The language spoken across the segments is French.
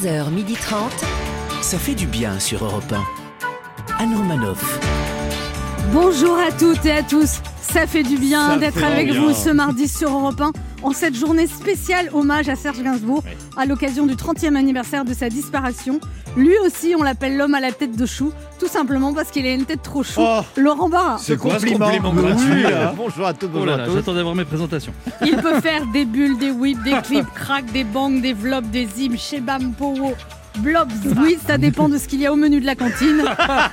11h30. Ça fait du bien sur Europe 1. Anne Romanoff. Bonjour à toutes et à tous. Ça fait du bien Ça d'être avec bien. vous ce mardi sur Europe 1 en cette journée spéciale hommage à Serge Gainsbourg à l'occasion du 30e anniversaire de sa disparition. Lui aussi, on l'appelle l'homme à la tête de chou, tout simplement parce qu'il a une tête trop chou. Oh. Laurent Barra. Ce quoi, ce compliment, gratuit, là Bonjour à tous, Oh bonjour là à là, tous. j'attendais voir mes présentations. Il peut faire des bulles, des whips, des clips, crack, des bangs, des vlogs, des zims, shebam, powo, blobs. Oui, ça dépend de ce qu'il y a au menu de la cantine.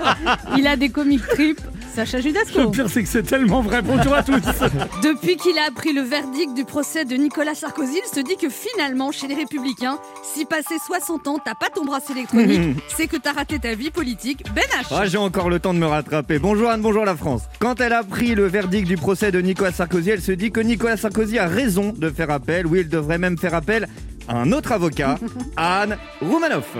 Il a des comic trips. Sacha Le Judasco. pire, c'est que c'est tellement vrai. Bonjour à tous. Depuis qu'il a appris le verdict du procès de Nicolas Sarkozy, il se dit que finalement, chez les Républicains, si passé 60 ans, t'as pas ton bracelet électronique, c'est que t'as raté ta vie politique. Ben H. Ah, j'ai encore le temps de me rattraper. Bonjour Anne, bonjour la France. Quand elle a pris le verdict du procès de Nicolas Sarkozy, elle se dit que Nicolas Sarkozy a raison de faire appel. Oui, il devrait même faire appel à un autre avocat, Anne Roumanoff.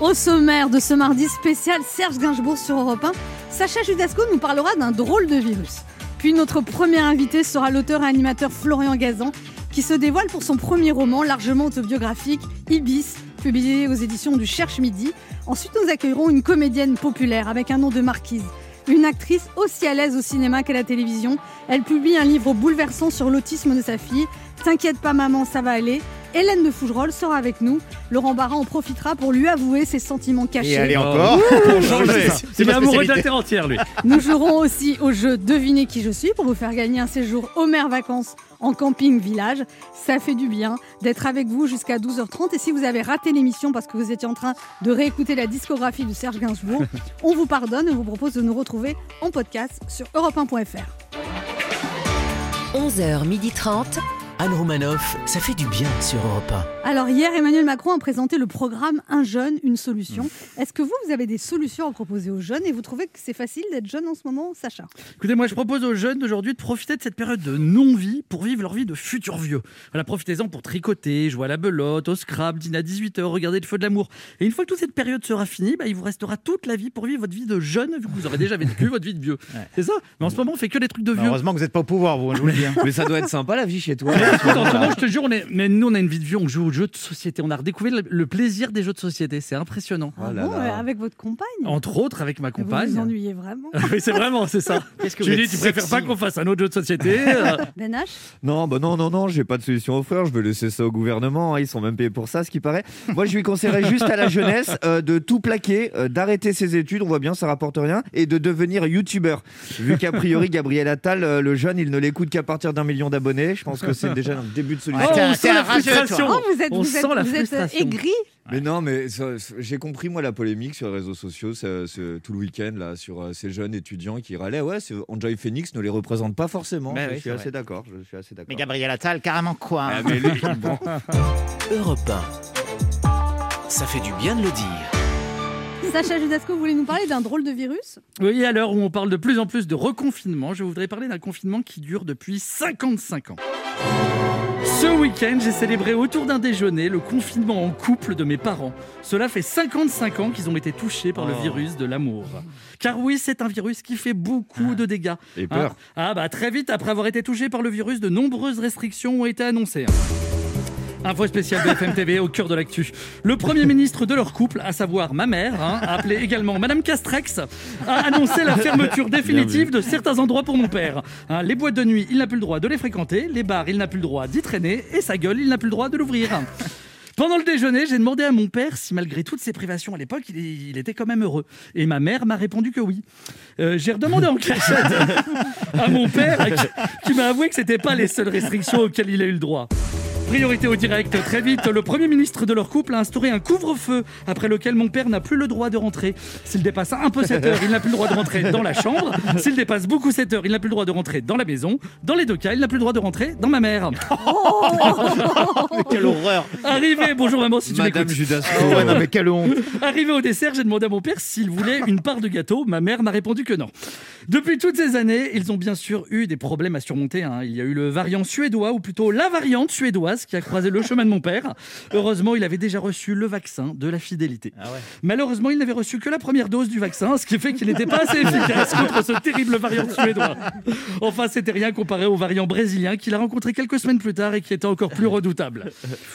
Au sommaire de ce mardi spécial Serge Gainsbourg sur Europe 1, Sacha Judasco nous parlera d'un drôle de virus. Puis notre premier invité sera l'auteur et animateur Florian Gazan, qui se dévoile pour son premier roman largement autobiographique, Ibis, publié aux éditions du Cherche Midi. Ensuite, nous accueillerons une comédienne populaire avec un nom de marquise. Une actrice aussi à l'aise au cinéma qu'à la télévision. Elle publie un livre bouleversant sur l'autisme de sa fille. T'inquiète pas maman, ça va aller. Hélène de Fougerolles sera avec nous. Laurent Barra en profitera pour lui avouer ses sentiments Et cachés. allez encore, pour changer. Il est ma amoureux de la terre entière, lui. Nous jouerons aussi au jeu Devinez qui je suis pour vous faire gagner un séjour Homer Vacances en camping village. Ça fait du bien d'être avec vous jusqu'à 12h30. Et si vous avez raté l'émission parce que vous étiez en train de réécouter la discographie de Serge Gainsbourg, on vous pardonne et on vous propose de nous retrouver en podcast sur europe1.fr. 11h30. Anne Romanoff. Ça fait du bien sur Europe Alors hier, Emmanuel Macron a présenté le programme Un jeune, une solution. Est-ce que vous, vous avez des solutions à proposer aux jeunes et vous trouvez que c'est facile d'être jeune en ce moment, Sacha? Écoutez, moi, je propose aux jeunes d'aujourd'hui de profiter de cette période de non-vie pour vivre leur vie de futur vieux. Voilà, profitez-en pour tricoter, jouer à la belote, au scrap, dîner à 18h, regarder le feu de l'amour. Et une fois que toute cette période sera finie, bah, il vous restera toute la vie pour vivre votre vie de jeune, vu que vous aurez déjà vécu votre vie de vieux. C'est ça? Mais en ce moment, on fait que des trucs de vieux. Heureusement que vous n'êtes pas au pouvoir, vous, je vous le dis. hein. Mais ça doit être sympa la vie chez toi. En ce moment, je te jure, on est... mais nous, on a une vie de vieux, on joue aux jeux de société. On a redécouvert le- plaisir des jeux de société. C'est impressionnant. Ah là bon, là. euh, Avec votre compagne Entre autres, avec ma Vous compagne. vous ennuyez vraiment oui, c'est vraiment, c'est ça. Qu'est-ce que Julie, vous tu préfères pas qu'on fasse un autre jeu de société euh, Ben H Non, bah non, non, non, j'ai pas de solution à offrir. Je vais laisser ça au gouvernement. hein, Ils sont même payés pour ça, ce qui paraît. Moi, je lui conseillerais juste à la jeunesse euh, de tout plaquer, euh, d'arrêter ses études. On voit bien, ça rapporte rien, et de devenir youtubeur. Vu qu'a priori, Gabriel Attal, euh, le jeune, il ne l'écoute qu'à partir d'un million d'abonnés. Je pense que c'est déjà un début de solution. Oh, on sent la frustration. Oh, vous êtes, On vous sent êtes, la vous êtes frustration. aigri. Mais non, mais j'ai compris moi la polémique sur les réseaux sociaux ce- ce- tout le week-end là sur euh, ces jeunes étudiants qui râlaient. Ouais, c'est- Enjoy Phoenix ne les représente pas forcément. Bah je oui, suis assez d'accord. Je suis assez d'accord. Mais Gabriel Attal, carrément quoi hein. Ah, mais lui, bon. 1. Europe 1. Ça fait du bien de le dire. Sacha Judasco, vous voulez nous parler d'un drôle de virus? Oui, à l'heure où on parle de plus en plus de reconfinement, je voudrais parler d'un confinement qui dure depuis 55 ans. Ce week-end, j'ai célébré autour d'un déjeuner le confinement en couple de mes parents. Cela fait 55 ans qu'ils ont été touchés par le Oh. virus de l'amour. Car oui, c'est un virus qui fait beaucoup de dégâts. Et peur. Ah, ah bah très vite après avoir été touché par le virus, de nombreuses restrictions ont été annoncées. Info spéciale BFM TV au cœur de l'actu. Le premier ministre de leur couple, à savoir ma mère, hein, appelée également Madame Castrex, a annoncé la fermeture définitive de certains endroits pour mon père. Hein, les boîtes de nuit, il n'a plus le droit de les fréquenter. Les bars, il n'a plus le droit d'y traîner. Et sa gueule, il n'a plus le droit de l'ouvrir. Pendant le déjeuner, j'ai demandé à mon père si, malgré toutes ces privations à l'époque, il, il était quand même heureux. Et ma mère m'a répondu que oui. Euh, j'ai redemandé en cachette à mon père, qui, qui m'a avoué que c'était pas les seules restrictions auxquelles il a eu le droit. Priorité au direct, très vite, le Premier ministre de leur couple a instauré un couvre-feu après lequel mon père n'a plus le droit de rentrer. S'il dépasse un peu 7 heures, il n'a plus le droit de rentrer dans la chambre. S'il dépasse beaucoup 7 heures, il n'a plus le droit de rentrer dans la maison. Dans les deux cas, il n'a plus le droit de rentrer dans ma mère. Quelle horreur Arrivé, bonjour maman si tu Madame. Judasco. Oh ouais, non mais quelle honte Arrivé au dessert, j'ai demandé à mon père s'il voulait une part de gâteau. Ma mère m'a répondu que non. Depuis toutes ces années, ils ont bien sûr eu des problèmes à surmonter. hein. Il y a eu le variant suédois, ou plutôt la variante suédoise, Qui a croisé le chemin de mon père. Heureusement, il avait déjà reçu le vaccin de la fidélité. Ah ouais. Malheureusement, il n'avait reçu que la première dose du vaccin, ce qui fait qu'il n'était pas assez efficace contre ce terrible variant suédois. Enfin, c'était rien comparé au variant brésilien qu'il a rencontré quelques semaines plus tard et qui était encore plus redoutable.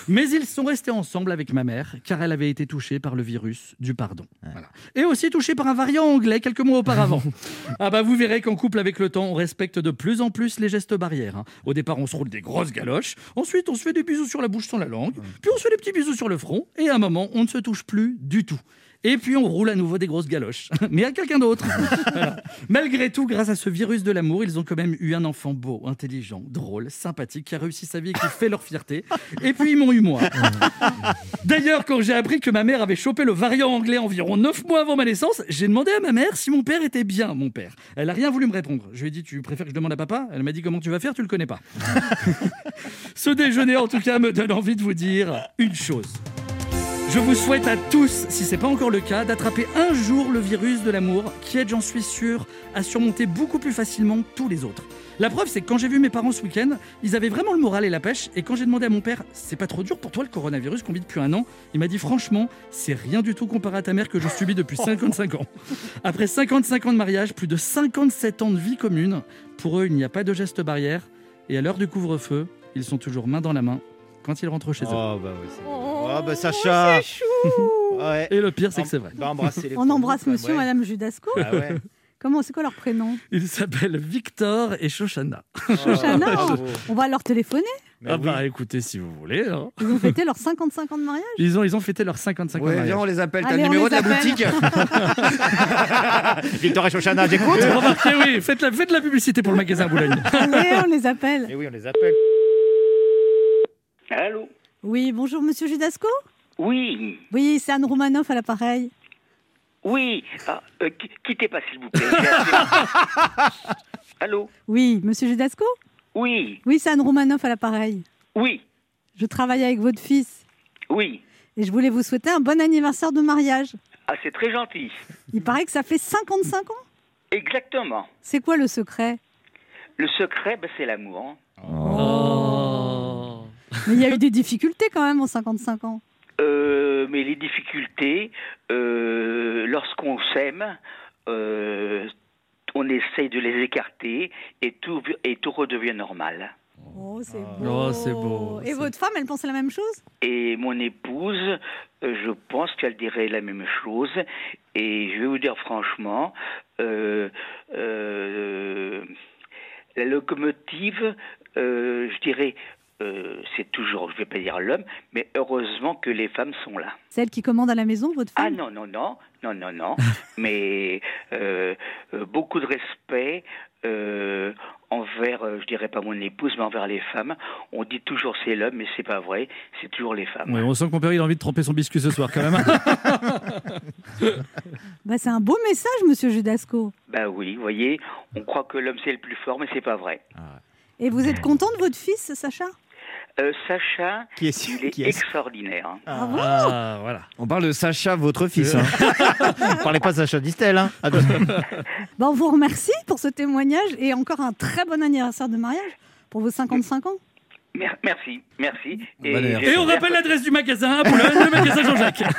Mais ils sont restés ensemble avec ma mère, car elle avait été touchée par le virus du pardon. Voilà. Et aussi touchée par un variant anglais quelques mois auparavant. Ah bah vous verrez qu'en couple avec le temps, on respecte de plus en plus les gestes barrières. hein. Au départ, on se roule des grosses galoches, ensuite on se des bisous sur la bouche sans la langue, puis on se fait des petits bisous sur le front, et à un moment, on ne se touche plus du tout. Et puis on roule à nouveau des grosses galoches, mais à quelqu'un d'autre. Voilà. Malgré tout, grâce à ce virus de l'amour, ils ont quand même eu un enfant beau, intelligent, drôle, sympathique, qui a réussi sa vie et qui fait leur fierté. Et puis ils m'ont eu moi. D'ailleurs, quand j'ai appris que ma mère avait chopé le variant anglais environ 9 mois avant ma naissance, j'ai demandé à ma mère si mon père était bien mon père. Elle a rien voulu me répondre. Je lui ai dit Tu préfères que je demande à papa? Elle m'a dit Comment tu vas faire? Tu le connais pas. Ce déjeuner, en tout cas, me donne envie de vous dire une chose. Je vous souhaite à tous, si ce n'est pas encore le cas, d'attraper un jour le virus de l'amour qui aide, j'en suis sûr, à surmonter beaucoup plus facilement tous les autres. La preuve, c'est que quand j'ai vu mes parents ce week-end, ils avaient vraiment le moral et la pêche. Et quand j'ai demandé à mon père, c'est pas trop dur pour toi le coronavirus qu'on vit depuis un an? Il m'a dit franchement, c'est rien du tout comparé à ta mère que je subis depuis 55 ans. Après 55 ans de mariage, plus de 57 ans de vie commune, pour eux, il n'y a pas de geste barrière. Et à l'heure du couvre-feu, ils sont toujours main dans la main quand ils rentrent chez eux. Oh bah oui. Oh, Oh, bah Sacha. c'est chou Ouais. Et le pire, c'est que c'est vrai. Bah, embrassez les On embrasse monsieur, ouais. madame Judasco. Ah ouais. Comment, c'est quoi leur prénom? Ils s'appellent Victor et Shoshana. Shoshana. Oh, bravo. On va leur téléphoner. Mais ah oui. bah écoutez, si vous voulez. hein. Ils ont fêté leurs 55 ans de mariage? Ils, ont, ils ont fêté leurs 55 ans de Ouais, mariage. viens, on les appelle. T'as le numéro de la appelle. boutique? Victor et Shoshana, j'écoute. Remarquez, oui, faites la, faites la publicité pour le magasin à Boulogne. Allez, on les appelle. Et oui, on les appelle. Allô? Oui, bonjour monsieur Judasco. Oui, Oui, c'est Anne Roumanoff à l'appareil. oui. Ah, euh, qui- quittez pas, s'il vous plaît. Allô Oui, monsieur Judasco Oui, Oui, c'est Anne Roumanoff à l'appareil. oui, Je travaille avec votre fils oui. et je voulais vous souhaiter un bon anniversaire de mariage. Ah, c'est très gentil. Il paraît que ça fait 55 ans. Exactement. C'est quoi le secret? Le secret, ben, c'est l'amour. hein. Oh. Mais il y a eu des difficultés quand même en 55 ans. Euh, mais les difficultés, euh, lorsqu'on s'aime, euh, on essaye de les écarter et tout, et tout redevient normal. Oh, c'est Oh, beau. Et votre femme, elle pensait la même chose? Et mon épouse, je pense qu'elle dirait la même chose. Et je vais vous dire franchement, euh, euh, la locomotive, euh, je dirais, euh, c'est toujours, je vais pas dire l'homme, mais heureusement que les femmes sont là. Celle qui commande à la maison, votre Ah femme? non, non, non, non, non, non, mais euh, euh, beaucoup de respect euh, envers, je dirais pas mon épouse, mais envers les femmes. On dit toujours c'est l'homme, mais c'est pas vrai, c'est toujours les femmes. Ouais, on sent que mon père il a envie de tremper son biscuit ce soir quand même. bah, C'est un beau message, monsieur Judasco. Ben oui, vous voyez, on croit que l'homme c'est le plus fort, mais c'est pas vrai. Et vous êtes content de votre fils, Sacha? Euh, Sacha, Qui est il est qui est extraordinaire. Ah bon ah, voilà. On parle de Sacha, votre fils. hein. Vous parlez pas de Sacha Distel, hein Ah, Bah, On vous remercie pour ce témoignage et encore un très bon anniversaire de mariage pour vos 55 ans. Mer- Merci, merci. Bon. Et on rappelle l'adresse du magasin à Boulogne, le magasin Jean-Jacques.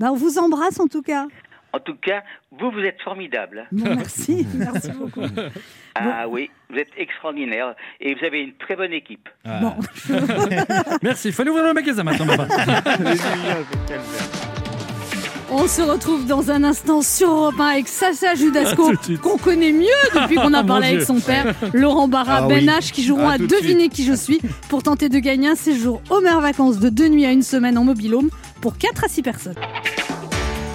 Bah, on vous embrasse en tout cas. En tout cas, vous, vous êtes formidable. Bon, merci, merci beaucoup. Ah oui, vous êtes extraordinaire et vous avez une très bonne équipe. Bon, Merci, il fallait ouvrir le magasin maintenant, papa. on se retrouve dans un instant sur Europe 1 avec Sacha Judasco, qu'on connaît mieux depuis qu'on a Mon parlé avec son père, Laurent Barra, Ah Ben oui. H, qui joueront À deviner qui je suis pour tenter de gagner un séjour aux mers vacances de deux nuits à une semaine en mobilhome pour 4 à 6 personnes.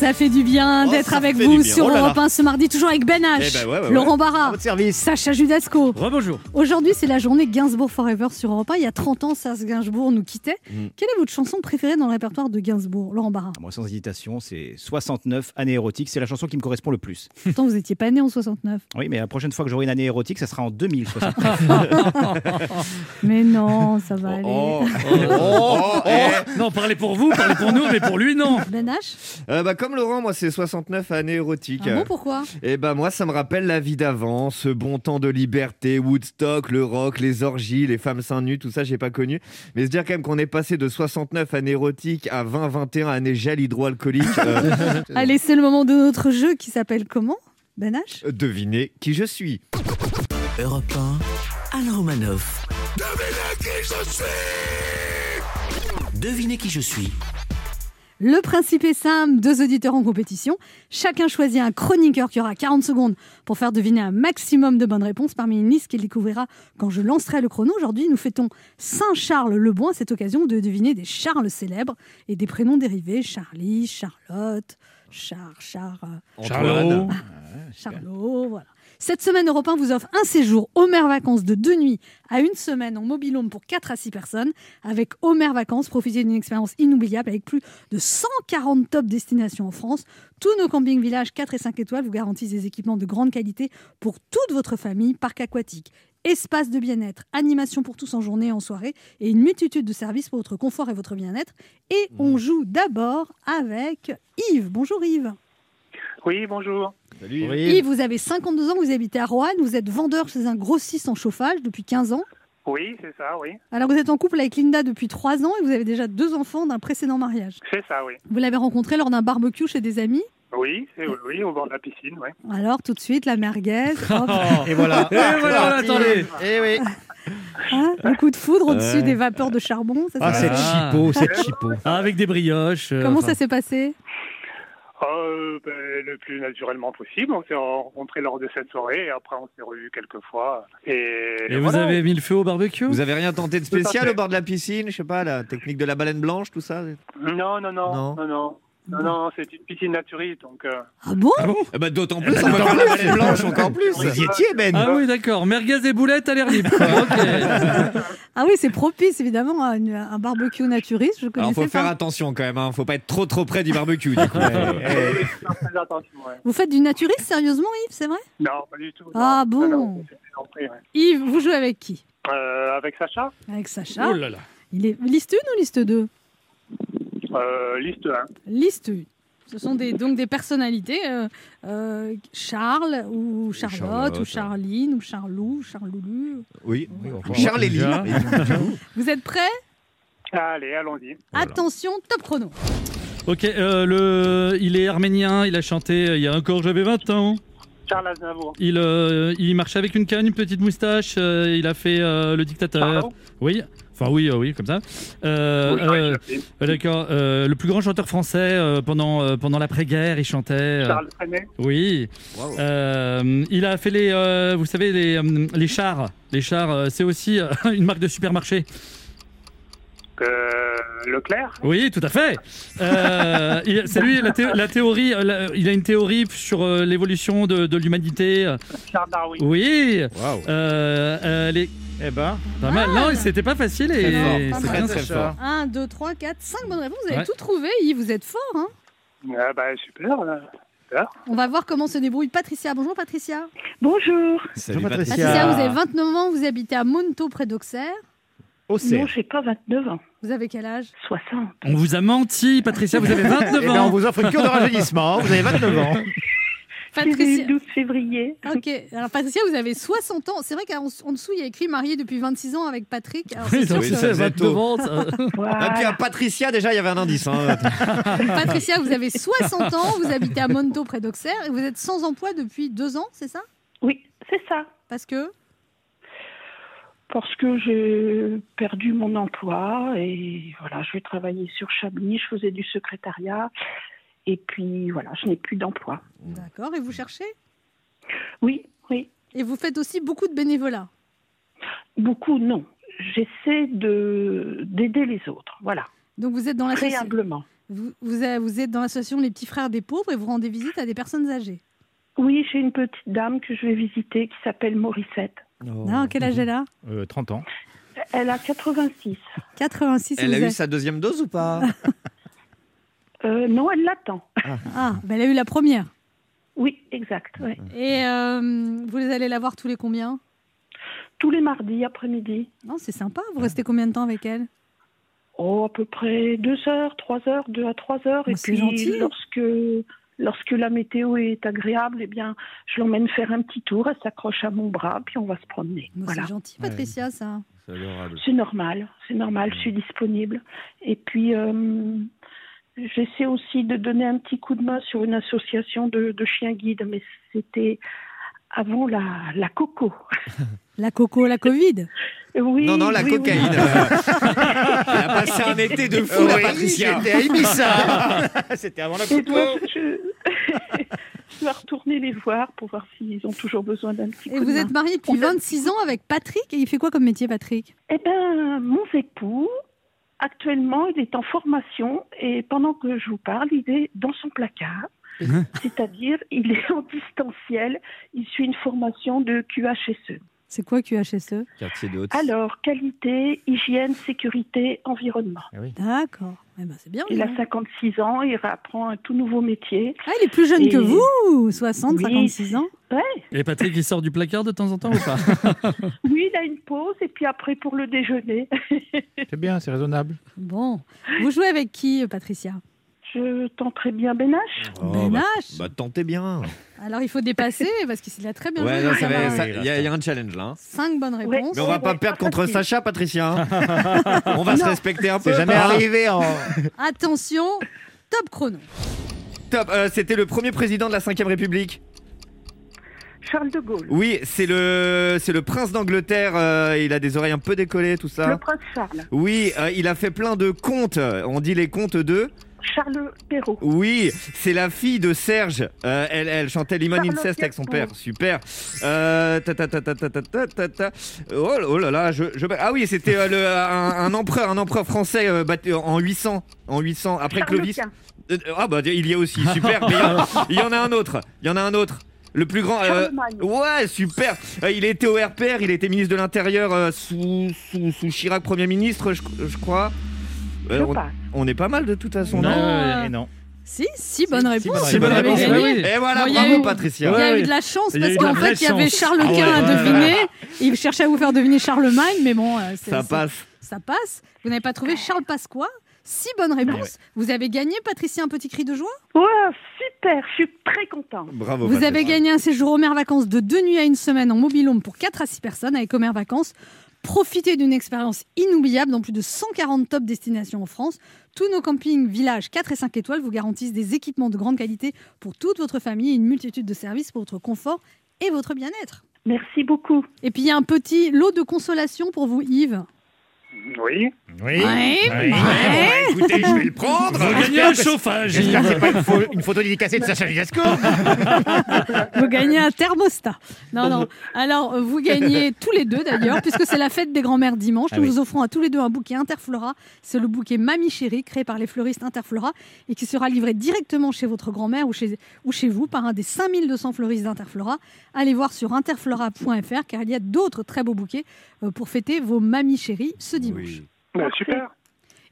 Ça fait du bien Oh, d'être avec vous sur Oh là. Europe 1 ce mardi, toujours avec Ben H, Eh ben ouais, ouais. Laurent À Barra, votre service. Sacha Judasco. Rebonjour. Aujourd'hui, c'est la journée Gainsbourg Forever sur Europe 1. Il y a 30 ans, Serge Gainsbourg nous quittait. Mm. Quelle est votre chanson préférée dans le répertoire de Gainsbourg, Laurent Barra? Moi, sans hésitation, c'est 69, année érotique. C'est la chanson qui me correspond le plus. Pourtant, vous n'étiez pas né en 69. Oui, mais la prochaine fois que j'aurai une année érotique, ça sera en 2069. Mais non, ça va aller. Oh, oh, oh, eh. Non, parlez pour vous, parlez pour nous, mais pour lui, non. Ben H? Euh, bah, comme comme Laurent, moi c'est 69 années érotiques. Ah bon, pourquoi? Et ben moi, ça me rappelle la vie d'avant, ce bon temps de liberté, Woodstock, le rock, les orgies, les femmes seins nus, tout ça, j'ai pas connu. Mais se dire quand même qu'on est passé de 69 années érotiques à 20-21 années gel hydroalcoolique, euh, Allez, c'est le moment de notre jeu qui s'appelle comment? Ben H? Devinez qui je suis. Europe 1, Alain Romanoff. Devinez qui je suis. Le principe est simple, deux auditeurs en compétition. Chacun choisit un chroniqueur qui aura 40 secondes pour faire deviner un maximum de bonnes réponses parmi une liste qu'il découvrira quand je lancerai le chrono. Aujourd'hui, nous fêtons Saint-Charles le Bon à cette occasion de deviner des Charles célèbres et des prénoms dérivés Charlie, Charlotte, Char, Char, euh, Charlot. Charlot, voilà. Cette semaine, Europe 1 vous offre un séjour Homer Vacances de deux nuits à une semaine en mobilhome pour 4 à 6 personnes. Avec Homer Vacances, profitez d'une expérience inoubliable avec plus de 140 top destinations en France. Tous nos campings villages 4 et 5 étoiles vous garantissent des équipements de grande qualité pour toute votre famille, parc aquatique, espace de bien-être, animation pour tous en journée et en soirée et une multitude de services pour votre confort et votre bien-être. Et on joue d'abord avec Yves. Bonjour Yves. Oui, bonjour. Salut. Yves, vous avez 52 ans, vous habitez à Roanne, vous êtes vendeur chez un grossiste en chauffage depuis 15 ans. Oui, c'est ça, oui. Alors vous êtes en couple avec Linda depuis 3 ans et vous avez déjà deux enfants d'un précédent mariage. C'est ça, oui. Vous l'avez rencontré lors d'un barbecue chez des amis. Oui, oui, oui, au bord de la piscine, oui. Alors tout de suite, la merguez, hop, Et voilà. Et voilà, attendez. Et oui. hein, le coup de foudre au-dessus Ouais. des vapeurs de charbon. ça, Ah, c'est cette Ah. chipo, cette chipo. Ah, avec des brioches. euh, Comment enfin. ça s'est passé? Euh, ben, le plus naturellement possible. On s'est rencontrés lors de cette soirée et après on s'est revus quelques fois. Et, Et vous voilà. avez mis le feu au barbecue? Vous avez rien tenté de spécial au bord de la piscine Je sais pas, la technique de la baleine blanche, tout ça? Non, non, non, Non. non, non. Non, non, c'est une piscine naturiste, donc... euh, Ah bon Eh ben, D'autant plus, on va faire la baleine blanche encore plus. Vous y étiez, Ben Ah oui, d'accord. Merguez et boulettes à l'air libre. Ok. Ah oui, c'est propice évidemment à une- un barbecue naturiste. Je Alors, connaissais faut faire pas. attention quand même, hein. faut pas être trop trop près du barbecue. Du coup. Eh, eh. faut faire très attention, ouais. Vous faites du naturiste sérieusement, Yves, c'est vrai? Non, pas du tout. non. Ah bon Non, non, c'est une entrée, ouais. Yves, vous jouez avec qui? Euh, Avec Sacha, Avec Sacha. Oh là là. Il est liste 1 ou liste 2 euh, liste 1. Liste 1. Ce sont des, donc des personnalités, euh, euh, Charles ou Charlotte Charlotte. ou Charline ou Charlou ou Charloulu. Oui, enfin, Charles. Vous êtes prêts? Allez, allons-y. Attention, top chrono. Ok, euh, le... il est arménien, il a chanté il y a encore j'avais 20 ans. Charles Aznavour. Il, euh, il marchait avec une canne, une petite moustache, euh, il a fait euh, le dictateur. Pardon? Oui, enfin oui, euh, oui, comme ça. Euh, Oui, euh, D'accord, euh, le plus grand chanteur français euh, pendant, euh, pendant l'après-guerre, il chantait. Charles Trenet. Oui. Euh, il a fait les, euh, vous savez, les, les chars. Les chars, c'est aussi une marque de supermarché. Euh, Leclerc. Oui, tout à fait. Euh, il- c'est lui, la, thé- la théorie, la- il a une théorie sur euh, l'évolution de, de l'humanité. Charles Darwin. Oui. Euh, euh, les... Eh ben, Pas mal. Non, c'était pas facile et c'est bien très fort. 1, 2, 3, 4, 5 bonnes réponses. Vous avez Ouais. tout trouvé, Yves. Vous êtes fort. Hein Ah, bah, super. là. On va voir comment se débrouille Patricia. Bonjour Patricia. Bonjour. Salut Patricia, Patricia. vous avez 29 ans, vous habitez à Monto près d'Auxerre. Auxerre. Non, j'ai pas 29 ans. Vous avez quel âge? 60. On vous a menti, Patricia, vous avez 29 Eh ben, on ans. vous offre une cure de rajeunissement. Vous avez 29 ans. Patricia. 12 février. Ok, alors Patricia, vous avez 60 ans. C'est vrai qu'en en dessous, il y a écrit marié depuis 26 ans avec Patrick. Alors, Oui, c'est sûr donc Oui, que- ça ça devant. ça. Et puis à Patricia, déjà, il y avait un indice. hein. Patricia, vous avez 60 ans, vous habitez à Monto près d'Auxerre et vous êtes sans emploi depuis deux ans, c'est ça? Oui, c'est ça. Parce que? Parce que j'ai perdu mon emploi et voilà, je vais travailler sur Chablis. Je faisais du secrétariat et puis voilà, je n'ai plus d'emploi. D'accord, et vous cherchez? Oui, oui. Et vous faites aussi beaucoup de bénévolat? Beaucoup, non. J'essaie de d'aider les autres. Voilà, Donc vous êtes dans l'association. Vous, vous êtes- vous êtes dans l'association Les Petits Frères des Pauvres et vous rendez visite à des personnes âgées. Oui, j'ai une petite dame que je vais visiter qui s'appelle Morissette. Non, quel âge elle a? Euh, 30 ans. Elle a 86. 86. Elle a eu sa deuxième dose ou pas? Euh, non, elle l'attend. Ah, ben elle a eu la première. Oui, exact. ouais. Et euh, vous allez la voir tous les combien? Tous les mardis après-midi. Non, c'est sympa. Vous restez combien de temps avec elle? Oh, à peu près deux heures, trois heures, deux à trois heures. Oh, et c'est puis, gentil. lorsque, lorsque la météo est agréable, eh bien, je l'emmène faire un petit tour. Elle s'accroche à mon bras, puis on va se promener. Voilà. C'est gentil, Patricia, ça. C'est normal, c'est normal, je suis disponible. Et puis, euh, j'essaie aussi de donner un petit coup de main sur une association de, de chiens guides, mais c'était avant la, la coco. La coco, la Covid. Oui, Non, non, la oui, oui. cocaïne. Elle a passé un été de fou, la Oui, Patricia. C'était à Ibiza. C'était avant la coco. donc, je... je vais retourner les voir pour voir s'ils ont toujours besoin d'un petit Et coup vous de êtes mariée depuis 26 ans avec Patrick? Et il fait quoi comme métier, Patrick? Eh bien, mon époux, actuellement, il est en formation et pendant que je vous parle, il est dans son placard. C'est-à-dire, il est en distanciel. Il suit une formation de QHSE. C'est quoi QHSE Quartier de haute. Alors, qualité, hygiène, sécurité, environnement. D'accord. Eh ben, c'est bien. Il a hein. 56 ans, il apprend un tout nouveau métier. Ah, il est plus jeune Et- que vous 60, Oui. 56 ans Ouais. Et Patrick, il sort du placard de temps en temps ou pas Oui, il a une pause et puis après pour le déjeuner. C'est bien, c'est raisonnable. Bon. Vous jouez avec qui, Patricia? Je tenterai bien Benache. Oh, Ben bah, bah, tentez bien. Alors, il faut dépasser parce qu'il a très bien Ouais, joué. ça- il y, a il y a un challenge là. hein. Cinq bonnes réponses. Mais on va pas ouais, perdre pas contre facile. Sacha, Patricia. hein. on va se respecter un peu. C'est jamais hein. arrivé en. Attention, top chrono. Top. Euh, C'était le premier président de la 5 République. Charles de Gaulle. Oui, c'est le, c'est le prince d'Angleterre. euh, il a des oreilles un peu décollées, tout Le ça. prince Charles. Oui, euh, il a fait plein de contes. On dit les contes de. Charles Perrault. Oui, c'est la fille de Serge. Euh, elle, elle chantait Liman Inceste avec son père. Super. Oh, là là, je, ah oui, c'était euh, un, empereur, un empereur français euh, battu en 800, en 800 après Charles Clovis. ah bah il y a aussi super. il y, en a un autre. Il y en a un autre. Le plus grand. ouais, super. il était au RPR, il était ministre de l'Intérieur sous, sous, sous Chirac, Premier ministre, je crois. Je on- passe. on est pas mal de toute façon, Non. non euh, Et non. Si, si, bonne réponse. bonnes Vous réponses. l'avez Bonne réponse, oui. Et voilà, Bon, il y a bravo eu- Patricia. Il y a eu de la chance parce qu'en fait, il y avait. Charles Ah Quint ouais, à ouais, deviner. Il cherchait à vous faire deviner Charlemagne, mais bon, euh, Ça passe. ça passe. Vous n'avez pas trouvé Charles Pasqua Six bonnes réponses. Vous avez gagné, Patricia, un petit cri de joie? Ouais, super, je suis très contente. Bravo. Vous Patricia. avez gagné un séjour Homer Vacances de deux nuits à une semaine en mobilhome pour 4 à 6 personnes avec Homer Vacances. Profitez d'une expérience inoubliable dans plus de 140 top destinations en France. Tous nos campings, villages 4 et 5 étoiles vous garantissent des équipements de grande qualité pour toute votre famille et une multitude de services pour votre confort et votre bien-être. Merci beaucoup. Et puis il y a un petit lot de consolation pour vous, Yves. Oui. Oui. Ouais, Ouais. ouais. Bon, écoutez, je vais le prendre. Vous gagnez un chauffage. J'espère que c'est pas une, pho- une photo dédicacée de Sacha Judasco. Vous gagnez un thermostat. Non, non. Alors, vous gagnez tous les deux d'ailleurs, puisque c'est la fête des grands-mères dimanche. Ah Nous oui. vous offrons à tous les deux un bouquet Interflora. C'est le bouquet Mamie Chérie, créé par les fleuristes Interflora et qui sera livré directement chez votre grand-mère ou chez, ou chez vous par un des 5200 fleuristes d'Interflora. Allez voir sur interflora.fr car il y a d'autres très beaux bouquets euh, pour fêter vos mamies chéries ce dimanche. Oui. Bah, super.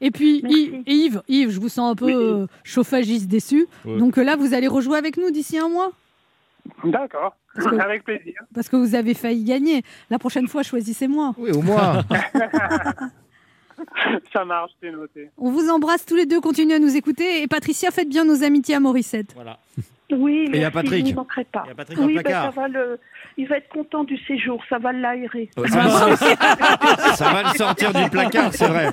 Et puis, Merci. Yves, et Yves, je vous sens un peu Oui. euh, chauffagiste déçu. Ouais. Donc euh, là, vous allez rejouer avec nous d'ici un mois? D'accord. Parce que- Avec plaisir. parce que vous avez failli gagner. La prochaine fois, choisissez-moi. Oui, au moins. Ça marche, c'est noté. On vous embrasse tous les deux, continuez à nous écouter. Et Patricia, faites bien nos amitiés à Morissette. Voilà. Oui, il y a merci, Patrick. je pas. Il y a Patrick oui, ben, placard. ça va le... il va être content du séjour, ça va l'aérer. Ouais, ça, va, ça va le sortir du placard, c'est vrai.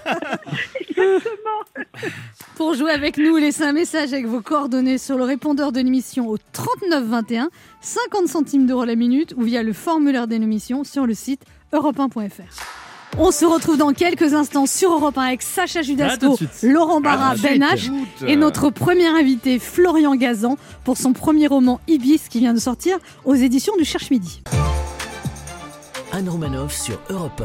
Pour jouer avec nous, laissez un message avec vos coordonnées sur le répondeur de l'émission au 39 21, 50 centimes d'euros la minute ou via le formulaire de l'émission sur le site europe1.fr. On se retrouve dans quelques instants sur Europe 1 avec Sacha Judasco. Laurent Barra, Ben. H et notre premier invité Florian Gazan pour son premier roman Ibis qui vient de sortir aux éditions du Cherche Midi. Anne Romanoff sur Europe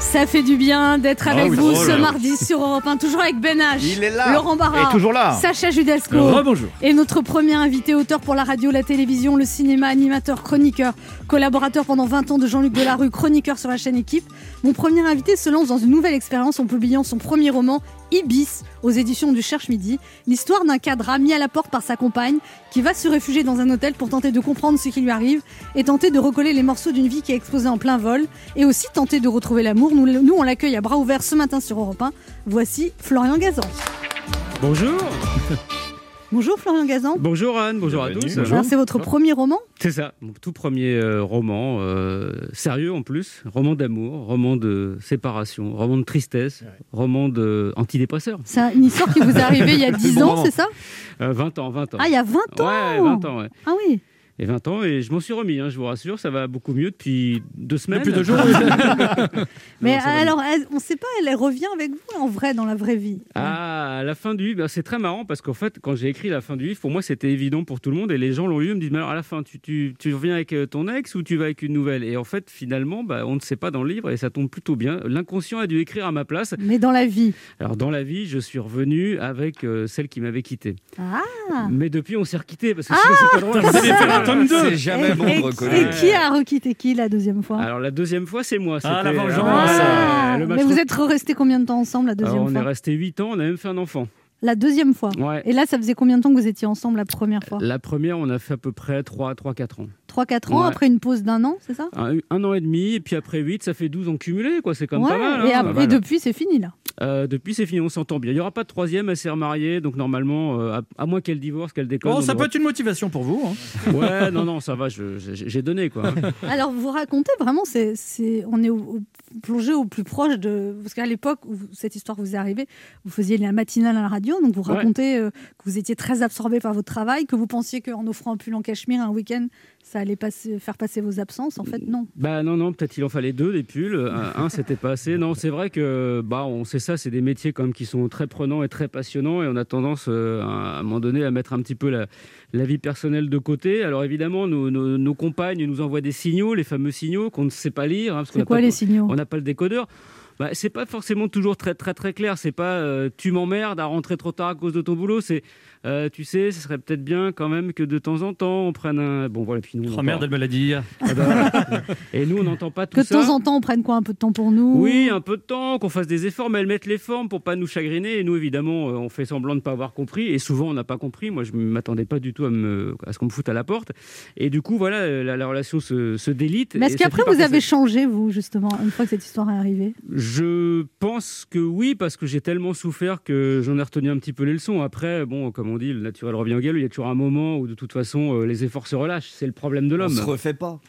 Ça fait du bien d'être avec Ah oui, vous oh ce mardi sur Europe 1, toujours avec Ben H, Il est là. Laurent Barra, toujours là. Sacha Judasco Rebonjour. et notre premier invité, auteur pour la radio, la télévision, le cinéma, animateur, chroniqueur, collaborateur pendant 20 ans de Jean-Luc Delarue, chroniqueur sur la chaîne Équipe. Mon premier invité se lance dans une nouvelle expérience en publiant son premier roman, Ibis, aux éditions du Cherche Midi. L'histoire d'un cadre mis à la porte par sa compagne qui va se réfugier dans un hôtel pour tenter de comprendre ce qui lui arrive et tenter de recoller les morceaux d'une vie qui est explosée en plein vol et aussi tenter de retrouver l'amour. Nous, nous, on l'accueille à bras ouverts ce matin sur Europe 1. Voici Florian Gazan. Bonjour. Bonjour Florian Gazan. Bonjour Anne, bonjour à tous. Alors, c'est votre premier roman C'est ça, mon tout premier euh, roman, euh, sérieux en plus, roman d'amour, roman de séparation, roman de tristesse, roman de antidépresseur. C'est une histoire qui vous est arrivée il y a 10 ans, c'est ça Euh, 20 ans, 20 ans. Ah, il y a 20 ans Ouais, 20 ans, ouais. Ah oui Et 20 ans, et je m'en suis remis, hein, je vous rassure, ça va beaucoup mieux depuis deux semaines. Depuis deux jours, Mais alors, elle- on ne sait pas, elle revient avec vous en vrai dans la vraie vie. Ah, à la fin du livre, ben, c'est très marrant parce qu'en fait, quand j'ai écrit la fin du livre, pour moi, c'était évident pour tout le monde et les gens l'ont lu, ils me disent, mais alors à la fin, tu, tu, tu reviens avec euh, ton ex ou tu vas avec une nouvelle? Et en fait, finalement, bah, on ne sait pas dans le livre et ça tombe plutôt bien. L'inconscient a dû écrire à ma place. Mais dans la vie. Alors, dans la vie, je suis revenu avec euh, celle qui m'avait quitté. Ah Mais depuis, on s'est requitté parce que sinon, c'est pas drôle. Tome. C'est jamais et, bon de reconnaître. et qui a requitté qui la deuxième fois? Alors, la deuxième fois, c'est moi. Ah, la vengeance. Ah, euh, le match Mais vous êtes restés combien de temps ensemble la deuxième Alors, on est fois resté 8 ans, on a même fait un enfant. La deuxième fois? Ouais. Et là, ça faisait combien de temps que vous étiez ensemble la première fois? La première, on a fait à peu près 3-4 ans. 3-4 ans Ouais. après une pause d'un an, c'est ça? Un, un an et demi, et puis après 8, ça fait 12 ans cumulés, quoi. C'est comme Ouais, pas mal. et, hein. et Voilà. depuis, c'est fini là. Euh, depuis, c'est fini, on s'entend bien. Il n'y aura pas de troisième, elle s'est remariée, donc normalement, euh, à, à moins qu'elle divorce, qu'elle déconne. Bon, on ça peut être une motivation pour vous. hein. Ouais, non, non, ça va, j'ai donné, quoi. Alors, vous racontez vraiment, c'est, on est au- au- plongé au plus proche de. Parce qu'à l'époque où cette histoire vous est arrivée, vous faisiez la matinale à la radio, donc vous Ouais. racontez euh, que vous étiez très absorbé par votre travail, que vous pensiez qu'en offrant un pull en cachemire un week-end, ça allait passer, faire passer vos absences. En fait, non. Bah non, non, peut-être il en fallait deux des pulls. Un, un, c'était pas assez. Non, c'est vrai que bah on sait ça, c'est des métiers comme qui sont très prenants et très passionnants et on a tendance euh, à, un moment donné à mettre un petit peu la, la vie personnelle de côté. Alors évidemment, nos, nos- nos compagnes nous envoient des signaux, les fameux signaux qu'on ne sait pas lire. hein, C'est quoi pas- les signaux? On n'a pas le décodeur. Bah, c'est pas forcément toujours très très très clair. C'est pas euh, tu m'emmerdes à rentrer trop tard à cause de ton boulot. C'est euh, tu sais, ce serait peut-être bien quand même que de temps en temps on prenne un. Bon voilà. Puis nous. on Oh merde, elle me l'a dit. Ah bah, et nous on n'entend pas tout Que de ça. temps en temps, on prenne quoi Un peu de temps pour nous? Oui, un peu de temps, qu'on fasse des efforts, mais elles mettent les formes pour pas nous chagriner. Et nous, évidemment, euh, on fait semblant de pas avoir compris. Et souvent, on n'a pas compris. Moi, je m'attendais pas du tout à, me, à ce qu'on me foute à la porte. Et du coup, voilà, euh, la, la relation se, se délite. Mais est-ce qu'après, vous avez changé, vous, justement, une fois que cette histoire est arrivée? Je pense que oui, parce que j'ai tellement souffert que j'en ai retenu un petit peu les leçons. Après, bon, comme on dit, le naturel revient au galop. Il y a toujours un moment où, de toute façon, euh, les efforts se relâchent. C'est le problème de On l'homme. se refait pas.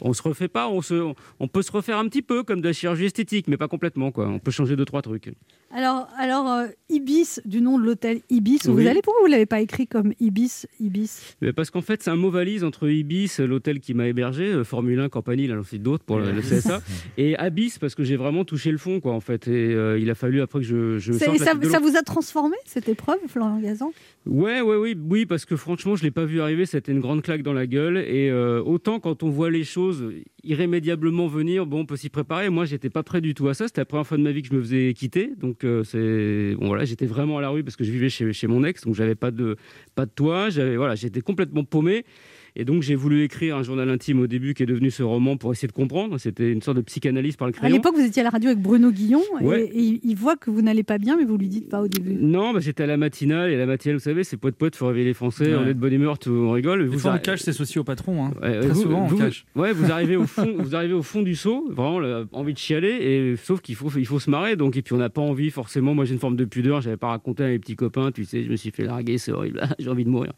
On se refait pas, on, se, on peut se refaire un petit peu comme de la chirurgie esthétique, mais pas complètement. quoi. On peut changer deux, trois trucs. Alors, alors euh, Ibis, du nom de l'hôtel Ibis, où Oui. vous allez Pourquoi vous ne l'avez pas écrit comme Ibis Ibis Mais parce qu'en fait, c'est un mot valise entre Ibis, l'hôtel qui m'a hébergé, euh, Formule 1, Campanile, alors aussi d'autres pour le, le CSA, et Abyss, parce que j'ai vraiment touché le fond, quoi, en fait. Et euh, il a fallu après que je, je C'est- sorte la ça, de vous a transformé, cette épreuve, Florian Gazan? Ouais, ouais, oui, oui, parce que franchement, je l'ai pas vu arriver. C'était une grande claque dans la gueule. Et euh, autant quand on voit les choses irrémédiablement venir, bon, on peut s'y préparer. Moi, j'étais pas prêt du tout à ça. C'était la première fois de ma vie que je me faisais quitter. Donc, euh, c'est bon, voilà, j'étais vraiment à la rue parce que je vivais chez, chez mon ex, donc j'avais pas de pas de toit. J'avais voilà, j'étais complètement paumé. Et donc, j'ai voulu écrire un journal intime au début qui est devenu ce roman pour essayer de comprendre. C'était une sorte de psychanalyse par le À crayon. l'époque, vous étiez à la radio avec Bruno Guillon, et- Ouais. et, il- il voit que vous n'allez pas bien, mais vous lui dites pas au début. Non, bah, j'étais à la matinale et la matinale, vous savez, c'est poète poète, faut réveiller les Français, Ouais. on est de bonne humeur, tout, on rigole. Des Vous fois, on cache ses soucis au patron. hein. Ouais, Très vous, souvent, on vous- cache. Ouais, vous arrivez au fond, vous arrivez au fond du seau, vraiment là, envie de chialer, et sauf qu'il faut, il faut se marrer. Donc et puis on n'a pas envie forcément. Moi j'ai une forme de pudeur, j'avais pas raconté à mes petits copains. Tu sais, je me suis fait larguer, c'est horrible. j'ai envie de mourir.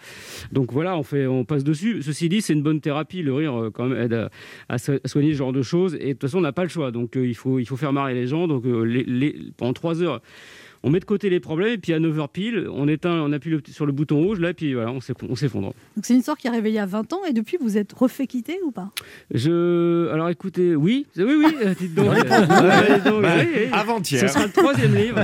Donc voilà, on fait, on passe dessus. Ceci dit, c'est une bonne thérapie. Le rire euh, quand même aide à, à so- à soigner ce genre de choses. Et de toute façon, on n'a pas le choix. Donc euh, il faut, il faut faire marrer les gens. Donc euh, les- pendant trois heures. On met de côté les problèmes et puis à 9h pile, on éteint, on appuie le- sur le bouton rouge là, et puis voilà, on s'eff- on s'effondre. Donc c'est une histoire qui est arrivée il y a 20 ans, et depuis, vous êtes refait quitter ou pas? Je. Alors écoutez, oui, oui, oui, euh, dites donc. Dites donc, Bah, oui, oui. avant-hier. Ce sera le troisième livre.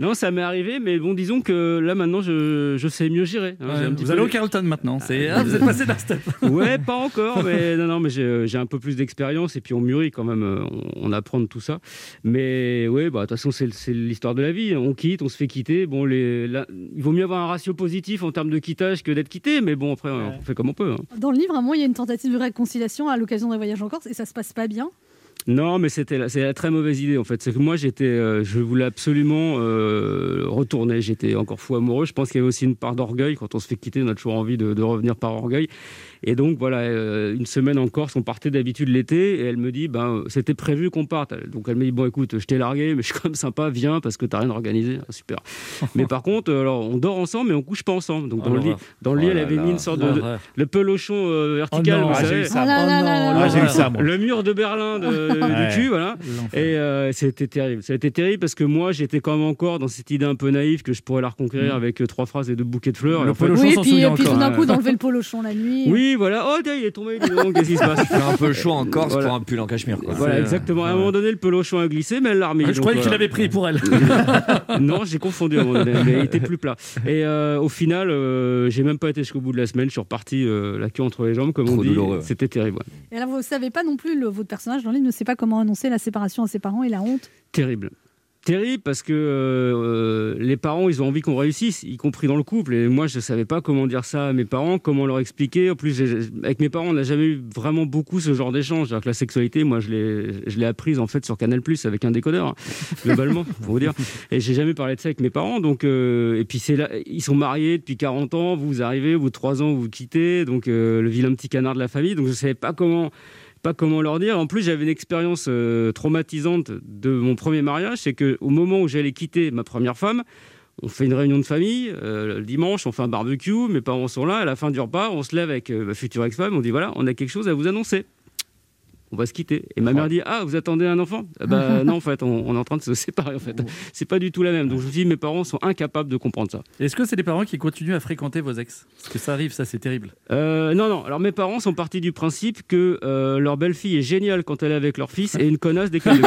Non, ça m'est arrivé, mais bon, disons que là maintenant, je, je sais mieux gérer. hein. Ouais, un petit vous peu- allez au Carlton maintenant. C'est... Ah, vous êtes passé d'un step. Ouais, pas encore, mais non, non, mais j'ai j'ai un peu plus d'expérience et puis on mûrit quand même, euh, on, on apprend de tout ça. Mais oui, bah de toute façon, c'est c'est l'histoire de la vie. On quitte, on se fait quitter. Bon, les, là, il vaut mieux avoir un ratio positif en termes de quittage que d'être quitté, mais bon, après, on fait comme on peut. hein. Dans le livre, à un moment, il y a une tentative de réconciliation à l'occasion d'un voyage en Corse, et ça se passe pas bien? Non, mais c'était la, c'est la très mauvaise idée en fait. C'est que moi j'étais, euh, je voulais absolument euh, retourner. J'étais encore fou amoureux. Je pense qu'il y avait aussi une part d'orgueil. Quand on se fait quitter, on a toujours envie de, de revenir par orgueil. Et donc voilà, euh, une semaine en Corse, on partait d'habitude l'été, et elle me dit, ben c'était prévu qu'on parte. Donc elle me dit, bon écoute, je t'ai largué, mais je suis quand même sympa, viens parce que t'as rien organisé, Ah, super. mais par contre, euh, alors on dort ensemble, mais on couche pas ensemble. Donc Oh dans le lit, dans le lit, Oh elle là avait là. mis une sorte de, le pelochon euh, vertical, Oh non, vous ah, savez. là là là là. Le mur de Berlin de- Ouais. du cul, voilà. Et euh, c'était terrible. Ça a été terrible parce que moi, j'étais quand même encore dans cette idée un peu naïve que je pourrais la reconquérir avec euh, trois phrases et deux bouquets de fleurs. Le Et fait- polochon Oui, s'en puis, souvient puis tout d'un ouais. coup, d'enlever le polochon la nuit. Oui, voilà. Oh, tiens, il est tombé. Qu'est-ce qui se passe Il fait un peu chaud en Corse Voilà. pour un pull en cachemire. Quoi. Voilà, euh, exactement. À un moment donné, le pelochon a glissé, mais elle l'a remis. je donc, croyais que tu voilà. l'avais pris pour elle. non, j'ai confondu à un moment donné, mais il était plus plat. Et euh, au final, euh, j'ai même pas été jusqu'au bout de la semaine. Je suis reparti euh, la queue entre les jambes, comme on Trop dit. douloureux, ouais. C'était terrible. ouais. Et alors, vous ne savez pas non plus, le- votre personnage dans le livre ne sait pas comment annoncer la séparation à ses parents et la honte? Terrible. Terrible parce que euh, les parents, ils ont envie qu'on réussisse, y compris dans le couple. Et moi, je savais pas comment dire ça à mes parents, comment leur expliquer. En plus, avec mes parents, on n'a jamais eu vraiment beaucoup ce genre d'échange. C'est-à-dire que la sexualité, moi, je l'ai, apprise en fait sur Canal Plus avec un décodeur, hein, globalement, pour vous dire. Et j'ai jamais parlé de ça avec mes parents. Donc, euh, et puis c'est là, ils sont mariés depuis 40 ans. Vous arrivez, de 3 ans, vous vous quittez. Donc, euh, le vilain petit canard de la famille. Donc, je savais pas comment pas comment leur dire. En plus, j'avais une expérience euh, traumatisante de mon premier mariage, c'est que au moment où j'allais quitter ma première femme, on fait une réunion de famille euh, le dimanche, on fait un barbecue, mes parents sont là. À la fin du repas, on se lève avec euh, ma future ex-femme, on dit voilà, on a quelque chose à vous annoncer. On va se quitter. Et ma mère dit Ah, vous attendez un enfant? Ah Bah non, en fait, on, on est en train de se séparer. En fait, c'est pas du tout la même. Donc je me dis Mes parents sont incapables de comprendre ça. Est-ce que c'est des parents qui continuent à fréquenter vos ex? Parce que ça arrive, ça c'est terrible. Euh, non, non. Alors mes parents sont partis du principe que euh, leur belle-fille est géniale quand elle est avec leur fils et une connasse dès qu'elle le.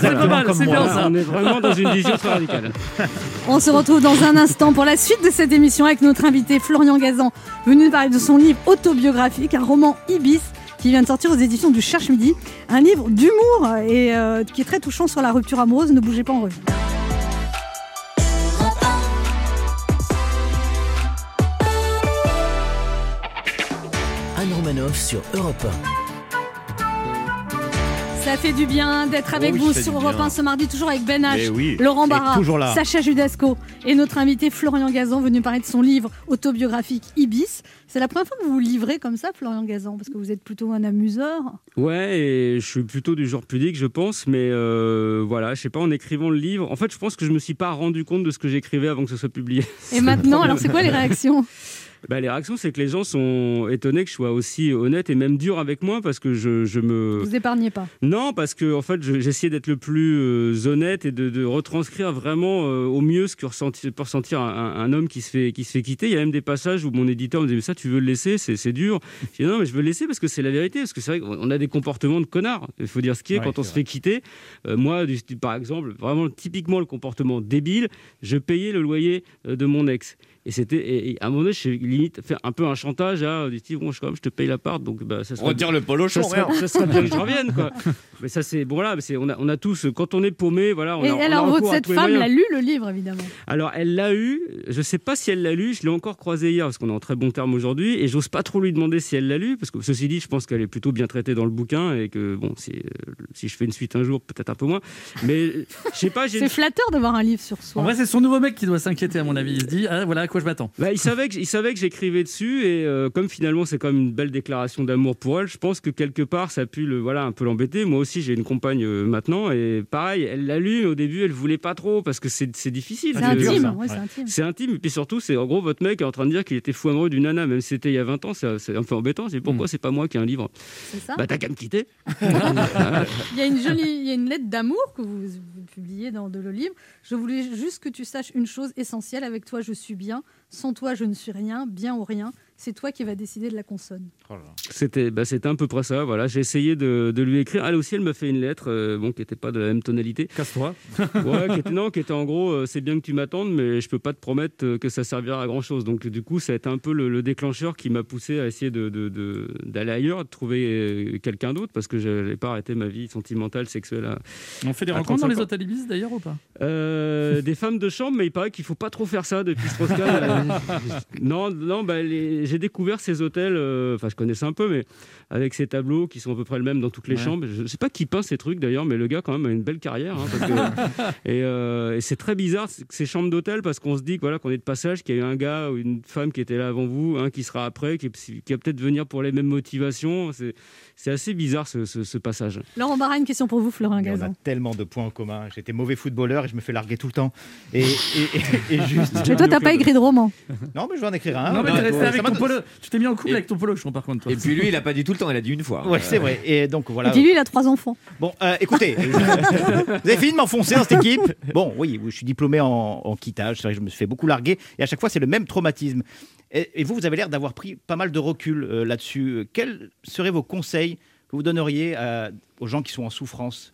C'est pas mal, c'est bien ça. On est vraiment dans une vision très radicale. On se retrouve dans un instant pour la suite de cette émission avec notre invité Florian Gazan, venu nous parler de son livre autobiographique, un roman Ibis qui vient de sortir aux éditions du Cherche Midi, un livre d'humour et euh, qui est très touchant sur la rupture amoureuse. Ne bougez pas, on revient. Anne Romanoff sur Europe Ça fait du bien d'être avec oui, vous sur Europe bien. 1 ce mardi, toujours avec Ben H, oui, Laurent Barra. Sacha Judasco et notre invité Florian Gazan, venu parler de son livre autobiographique Ibis. C'est la première fois que vous vous livrez comme ça, Florian Gazan, parce que vous êtes plutôt un amuseur. Ouais, et je suis plutôt du genre pudique, je pense, mais euh, voilà, je sais pas, en écrivant le livre, en fait, je pense que je me suis pas rendu compte de ce que j'écrivais avant que ce soit publié. Et maintenant, alors c'est quoi les réactions? Bah, les réactions, c'est que les gens sont étonnés que je sois aussi honnête et même dur avec moi parce que je, je me. Vous épargnez pas. Non, parce que en fait, je- j'essayais d'être le plus euh, honnête et de, de retranscrire vraiment euh, au mieux ce que ressenti- peut ressentir un, homme qui se, fait, qui se fait quitter. Il y a même des passages où mon éditeur me disait Mais ça, tu veux le laisser? C'est c'est dur. Je dis Non, mais je veux le laisser parce que c'est la vérité. Parce que c'est vrai qu'on a des comportements de connards. Il faut dire ce qui est Ouais, quand on se fait quitter. Euh, moi, du par exemple, vraiment typiquement le comportement débile, je payais le loyer de mon ex. Et c'était à un moment donné, je limite faire un peu un chantage à du style bon, je, quand même, je te paye l'appart, donc bah, ça serait Retire le ça polochon, serait, rien. ça serait bien que je revienne, quoi. Mais ça, c'est bon, là, mais c'est- on, a, on a tous, quand on est paumé, voilà. On Et a, on a alors, votre, cette femme l'a lu le livre, évidemment? Alors, elle l'a eu. Je sais pas si elle l'a lu. Je l'ai encore croisée hier parce qu'on est en très bon terme aujourd'hui. Et j'ose pas trop lui demander si elle l'a lu. Parce que ceci dit, je pense qu'elle est plutôt bien traitée dans le bouquin. Et que, bon, si, euh, si je fais une suite un jour, peut-être un peu moins. Mais euh, je sais pas, j'ai C'est une- flatteur d'avoir un livre sur soi. En vrai, c'est son nouveau mec qui doit s'inquiéter, à mon avis. Il se dit, ah, voilà à quoi je m'attends. Bah, il savait que il savait que j'écrivais dessus et euh, comme finalement c'est comme une belle déclaration d'amour pour elle, je pense que quelque part ça a pu le voilà un peu l'embêter. Moi aussi j'ai une compagne euh, maintenant et pareil, elle l'a lu mais au début elle voulait pas trop parce que c'est c'est difficile. c'est intime. ouais, c'est intime. C'est intime et puis surtout c'est en gros votre mec est en train de dire qu'il était fou amoureux d'une nana même si c'était il y a 20 ans, c'est un peu embêtant. C'est pourquoi c'est pas moi qui ai un livre. C'est ça. Bah t'as qu'à me quitter. Il y a une jolie, il y a une lettre d'amour que vous, publiez dans de le livre. Je voulais juste que tu saches une chose essentielle. Avec toi, je suis bien. Sans toi, je ne suis rien. Bien ou rien. C'est toi qui vas décider de la consonne. C'était bah, c'était à peu près ça. Voilà, j'ai essayé de, de lui écrire. Elle aussi elle m'a fait une lettre euh, bon qui était pas de la même tonalité. Casse-toi. Ouais, qui était, non, qui était en gros, euh, c'est bien que tu m'attendes, mais je peux pas te promettre euh, que ça servira à grand chose. Donc, du coup, ça a été un peu le, le déclencheur qui m'a poussé à essayer de, de- de- d'aller ailleurs, de trouver quelqu'un d'autre, parce que je n'avais pas arrêté ma vie sentimentale, sexuelle. à- On fait des rencontres dans 35 les hôtels Ibis d'ailleurs ou pas? Euh, des femmes de chambre, mais il paraît qu'il faut pas trop faire ça depuis Strauss-Kahn. Euh, non, non, bah, les- j'ai découvert ces hôtels, euh, enfin je connaissais un peu, mais avec ces tableaux qui sont à peu près le même dans toutes les Ouais. chambres. Je sais pas qui peint ces trucs d'ailleurs, mais le gars quand même a une belle carrière. hein, parce que- et euh, et c'est très bizarre ces chambres d'hôtel parce qu'on se dit voilà, qu'on est de passage, qu'il y a eu un gars ou une femme qui était là avant vous, un qui sera après, qui, qui va peut-être venir pour les mêmes motivations. C'est c'est assez bizarre ce, ce- ce passage. Laurent Barra, une question pour vous, Florian Mais on a Gazan. tellement de points en commun. J'étais mauvais footballeur et je me fais larguer tout le temps. Et, et, et- et juste. Mais toi, t'as pas écrit de roman. Non, mais je vais en écrire un. non, mais Non, t'es resté ça avec m'a- polo. Tu t'es mis en couple avec ton polochon, par contre. toi. Et puis lui, il a pas dit tout le temps, il a dit une fois. Ouais, c'est vrai. Et donc voilà. Et puis lui, il a trois enfants. Bon, euh, écoutez, vous avez fini de m'enfoncer dans cette équipe. Bon, oui, je suis diplômé en, en quittage. C'est vrai que je me suis fait beaucoup larguer. Et à chaque fois, c'est le même traumatisme. Et, et vous, vous avez l'air d'avoir pris pas mal de recul euh, là-dessus. Quels seraient vos conseils que vous donneriez à- aux gens qui sont en souffrance?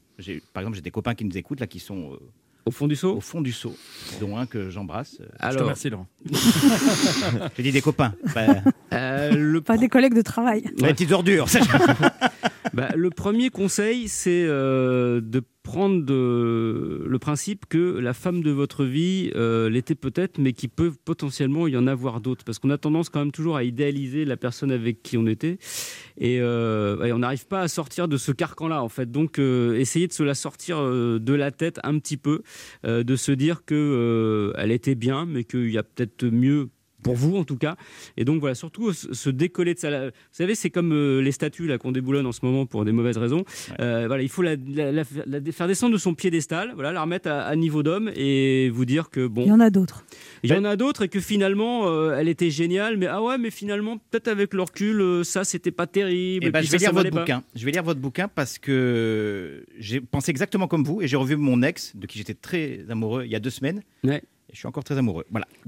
Par exemple, j'ai des copains qui nous écoutent là, qui sont euh, Au fond du seau au fond du seau, dont un que j'embrasse. Euh, Je te Alors, remercie, Laurent. J'ai dit des copains, euh, le Pas des collègues de travail. des petites ordures. Bah, le premier conseil, c'est euh, de prendre de- le principe que la femme de votre vie euh, l'était peut-être, mais qu'il peut potentiellement y en avoir d'autres. Parce qu'on a tendance quand même toujours à idéaliser la personne avec qui on était. Et, euh, et on n'arrive pas à sortir de ce carcan-là, en fait. Donc, euh, essayez de se la sortir euh, de la tête un petit peu, euh, de se dire que euh, elle était bien, mais qu'il y a peut-être mieux pour vous en tout cas. Et donc voilà, surtout se décoller de ça. Vous savez, c'est comme euh, les statues là qu'on déboulonne en ce moment pour des mauvaises raisons. Euh, voilà, il faut la, la- la- la faire descendre de son piédestal, voilà, la remettre à, à niveau d'homme et vous dire que bon, Il y en a d'autres. il y en a d'autres et que finalement euh, elle était géniale, mais ah ouais, mais finalement peut-être avec le recul, ça c'était pas terrible. Eh ben, puis je vais ça, ça lire votre pas. bouquin. Je vais lire votre bouquin parce que j'ai pensé exactement comme vous et j'ai revu mon ex, de qui j'étais très amoureux, il y a deux semaines. Ouais. Je suis encore très amoureux. Voilà.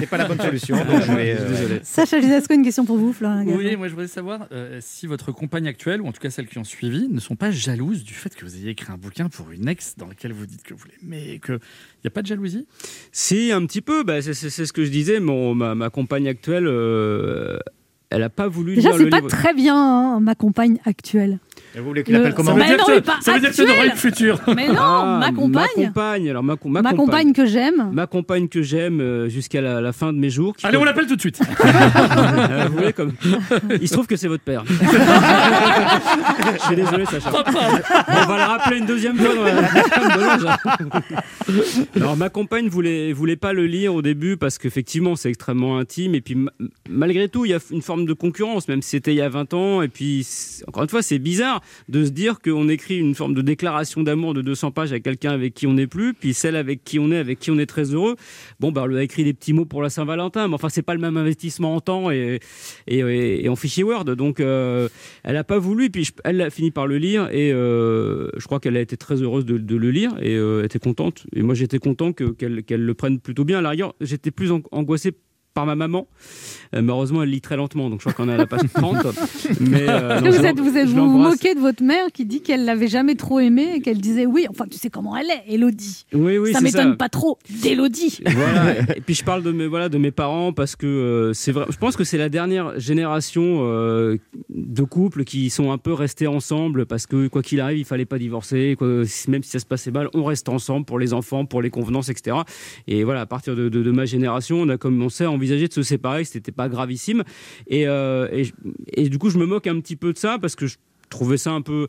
C'est pas la bonne solution. Donc je vais, euh, Désolé. Sacha Judasco, une question pour vous, Florian. Oui, moi je voudrais savoir euh, si votre compagne actuelle, ou en tout cas celles qui ont suivi, ne sont pas jalouses du fait que vous ayez écrit un bouquin pour une ex dans lequel vous dites que vous l'aimez et qu'il n'y a pas de jalousie? Si, un petit peu. Bah, c'est, ce que je disais. Mon, ma, ma compagne actuelle, euh, elle a pas voulu Déjà, lire c'est le pas livre. très bien, hein, ma compagne actuelle. Vous voulez qu'il Le- appelle comment Ça veut dire que- mais pas ça veut dire que actuelle. une future. Mais non, Ah, ma compagne. Ma compagne. Alors, ma, com- ma Ma compagne. compagne que j'aime. Ma compagne que j'aime euh, jusqu'à la, la fin de mes jours. qui Allez, peut- on l'appelle tout de suite. Euh, vous voulez comme... Il se trouve que c'est votre père. Je suis désolé, Sacha. On va le rappeler une deuxième fois. Dans la... Dommage. Alors, ma compagne voulait, voulait pas le lire au début parce qu'effectivement, c'est extrêmement intime. Et puis, ma- malgré tout, il y a une forme de concurrence, même si c'était il y a 20 ans. Et puis, c'est- encore une fois, c'est bizarre de se dire qu'on écrit une forme de déclaration d'amour de 200 pages à quelqu'un avec qui on n'est plus, puis celle avec qui on est, avec qui on est très heureux. Bon, bah, on lui a écrit des petits mots pour la Saint-Valentin, mais enfin, c'est pas le même investissement en temps et, et, en fichier Word. Donc, euh, elle n'a pas voulu, puis elle a fini par le lire, et euh, je crois qu'elle a été très heureuse de, le lire, et euh, était contente. Et moi, j'étais content que- qu'elle le prenne plutôt bien. À la rigueur, j'étais plus an- angoissé par ma maman. Euh, malheureusement, elle lit très lentement, donc je crois qu'on est à la page 30. Mais, euh, non, vous êtes, vous êtes vous moquez de votre mère qui dit qu'elle l'avait jamais trop aimé et qu'elle disait oui, enfin tu sais comment elle est, Elodie. Oui, oui, ça m'étonne pas trop d'Elodie. Voilà. Et puis je parle de mes voilà de mes parents parce que euh, c'est vrai. Je pense que c'est la dernière génération euh, de couples qui sont un peu restés ensemble parce que quoi qu'il arrive, il fallait pas divorcer. quoi. même si ça se passait mal, on reste ensemble pour les enfants, pour les convenances, etc. Et voilà, à partir de, de- de ma génération, on a commencé à envisager de se séparer. C'était pas gravissime. Euh, et du coup, je me moque un petit peu de ça parce que je trouvais ça un peu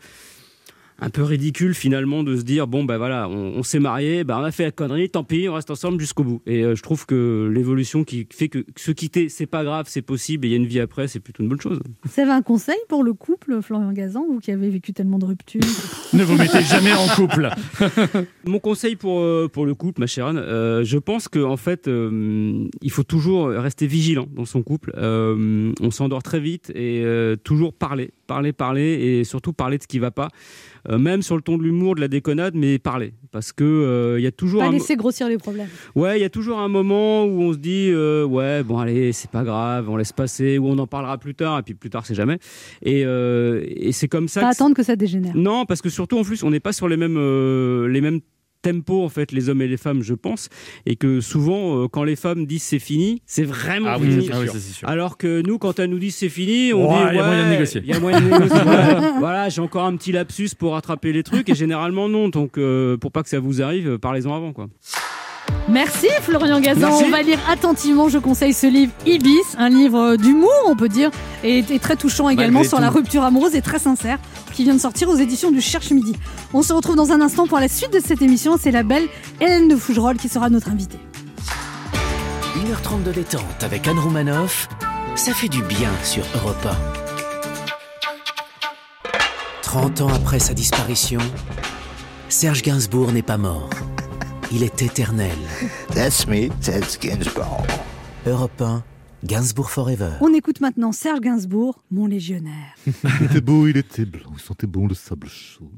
un peu ridicule finalement de se dire bon ben voilà on, on s'est marié ben on a fait la connerie tant pis on reste ensemble jusqu'au bout. Et euh, je trouve que l'évolution qui fait que se quitter c'est pas grave c'est possible et il y a une vie après c'est plutôt une bonne chose. Vous avez un conseil pour le couple, Florian Gazan, vous qui avez vécu tellement de ruptures? Ne vous mettez jamais en couple. mon conseil pour, euh, pour le couple ma chère Anne euh, je pense que en fait euh, il faut toujours rester vigilant dans son couple. Euh, on s'endort très vite et euh, toujours parler parler parler et surtout parler de ce qui va pas Euh, même sur le ton de l'humour de la déconnade mais parler parce que euh, il y a toujours Pas un laisser grossir les problèmes. Ouais, il y a toujours un moment où on se dit euh, ouais, bon allez, c'est pas grave, on laisse passer, ou on en parlera plus tard, et puis plus tard c'est jamais. Et, euh, et c'est comme ça. Pas que- attendre que ça dégénère. Non, parce que surtout en plus, on n'est pas sur les mêmes euh, les mêmes tempos en fait, les hommes et les femmes, je pense, et que souvent euh, quand les femmes disent c'est fini, c'est vraiment Ah oui, fini. ah oui, sûr. Alors que nous, quand elles nous disent c'est fini, on dit il y a moyen de négocier. Y a moyen de négocier. Voilà, j'ai encore un petit lapsus pour rattraper les trucs, et généralement non. Donc euh, pour pas que ça vous arrive, euh, parlez-en avant quoi. Merci Florian Gazan. On va lire attentivement, je conseille ce livre Ibis, un livre d'humour, on peut dire, et, très touchant également sur la rupture amoureuse et très sincère, qui vient de sortir aux éditions du Cherche Midi. On se retrouve dans un instant pour la suite de cette émission. C'est la belle Hélène de Fougerolles qui sera notre invitée. 1h30 de détente avec Anne Roumanoff, ça fait du bien sur Europa. 30 ans après sa disparition, Serge Gainsbourg n'est pas mort il est éternel. That's me, that's Gainsbourg. Europe 1, Gainsbourg Forever. On écoute maintenant Serge Gainsbourg, mon légionnaire. il était beau, il était blanc, il sentait bon le sable chaud.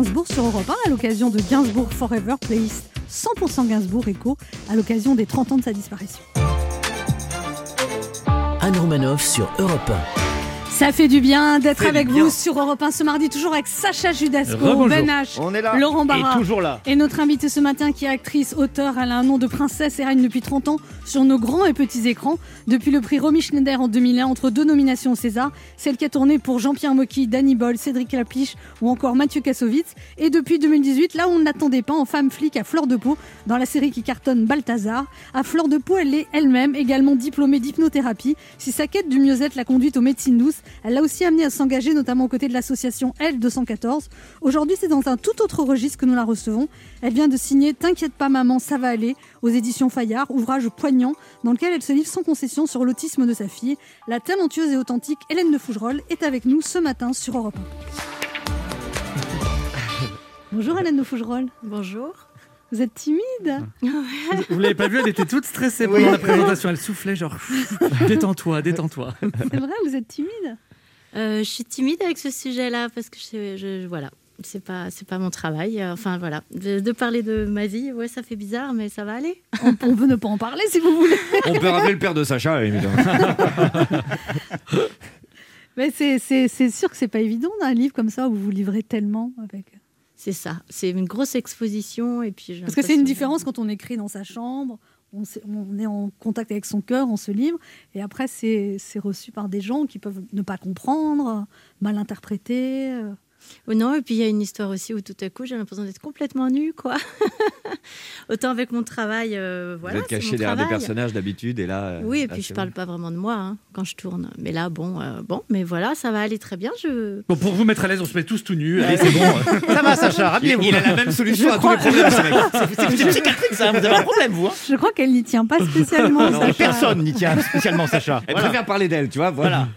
Gainsbourg sur Europe 1 à l'occasion de Gainsbourg Forever Playlist 100% Gainsbourg Echo à l'occasion des 30 ans de sa disparition. Anne Romanov sur Europe 1. Ça fait du bien d'être avec vous sur Europe 1 ce mardi, toujours avec Sacha Judasco, Ben H, On est là. Laurent Barra. Et, toujours là. et notre invitée ce matin, qui est actrice, auteur, elle a un nom de princesse et règne depuis 30 ans sur nos grands et petits écrans. Depuis le prix Romy Schneider en 2001, entre deux nominations au César, celle qui a tourné pour Jean-Pierre Mocky, Danny Boyle, Cédric Lapiche ou encore Mathieu Kassovitz. Et depuis 2018, là où on ne l'attendait pas, en femme flic à fleur de peau, dans la série qui cartonne Balthazar. À fleur de peau, elle est elle-même également diplômée d'hypnothérapie. Si sa quête du mieux-être l'a conduite aux médecines douces, elle l'a aussi amenée à s'engager notamment aux côtés de l'association L214. Aujourd'hui, c'est dans un tout autre registre que nous la recevons. Elle vient de signer T'inquiète pas maman, ça va aller aux éditions Fayard, ouvrage poignant dans lequel elle se livre sans concession sur l'autisme de sa fille. La talentueuse et authentique Hélène de Fougerolles est avec nous ce matin sur Europe 1. Bonjour Hélène de Fougerolles. Bonjour. Vous êtes timide Vous l'avez pas vu, elle était toute stressée pendant Oui. la présentation. Elle soufflait genre détends-toi, détends-toi. C'est vrai, vous êtes timide? Euh, je suis timide avec ce sujet-là parce que je, je- voilà, c'est pas c'est pas mon travail. Euh, Enfin voilà, de, de parler de ma vie, ouais, ça fait bizarre, mais ça va aller. on, on peut ne pas en parler si vous voulez. On peut rappeler le père de Sacha, évidemment. Mais c'est- c'est c'est sûr que c'est pas évident d'un livre comme ça où vous vous livrez tellement avec. C'est ça, c'est une grosse exposition et puis Parce que c'est une différence quand on écrit dans sa chambre, on, est en contact avec son cœur, on se livre, et après c'est c'est reçu par des gens qui peuvent ne pas comprendre, mal interpréter. Oh non, et puis il y a une histoire aussi où tout à coup j'ai l'impression d'être complètement nue, quoi. Autant avec mon travail, euh, voilà. Vous êtes c'est caché derrière des personnages d'habitude et là. euh, Oui, et là, puis je parle pas vraiment de moi hein, quand je tourne. Mais là, bon, euh, bon, mais voilà, ça va aller très bien. Je... Bon, pour vous mettre à l'aise, on se met tous tout nus. Allez, c'est bon. Ça va, Sacha, rhabillez-vous. Il, a la même solution Je à crois- tous les problèmes, ce mec. C'est psychiatrique, ça. Vous avez un problème, vous. hein. Je crois qu'elle n'y tient pas spécialement. Non, Sacha. personne n'y tient spécialement, Sacha. Elle Voilà. préfère parler d'elle, tu vois. Voilà.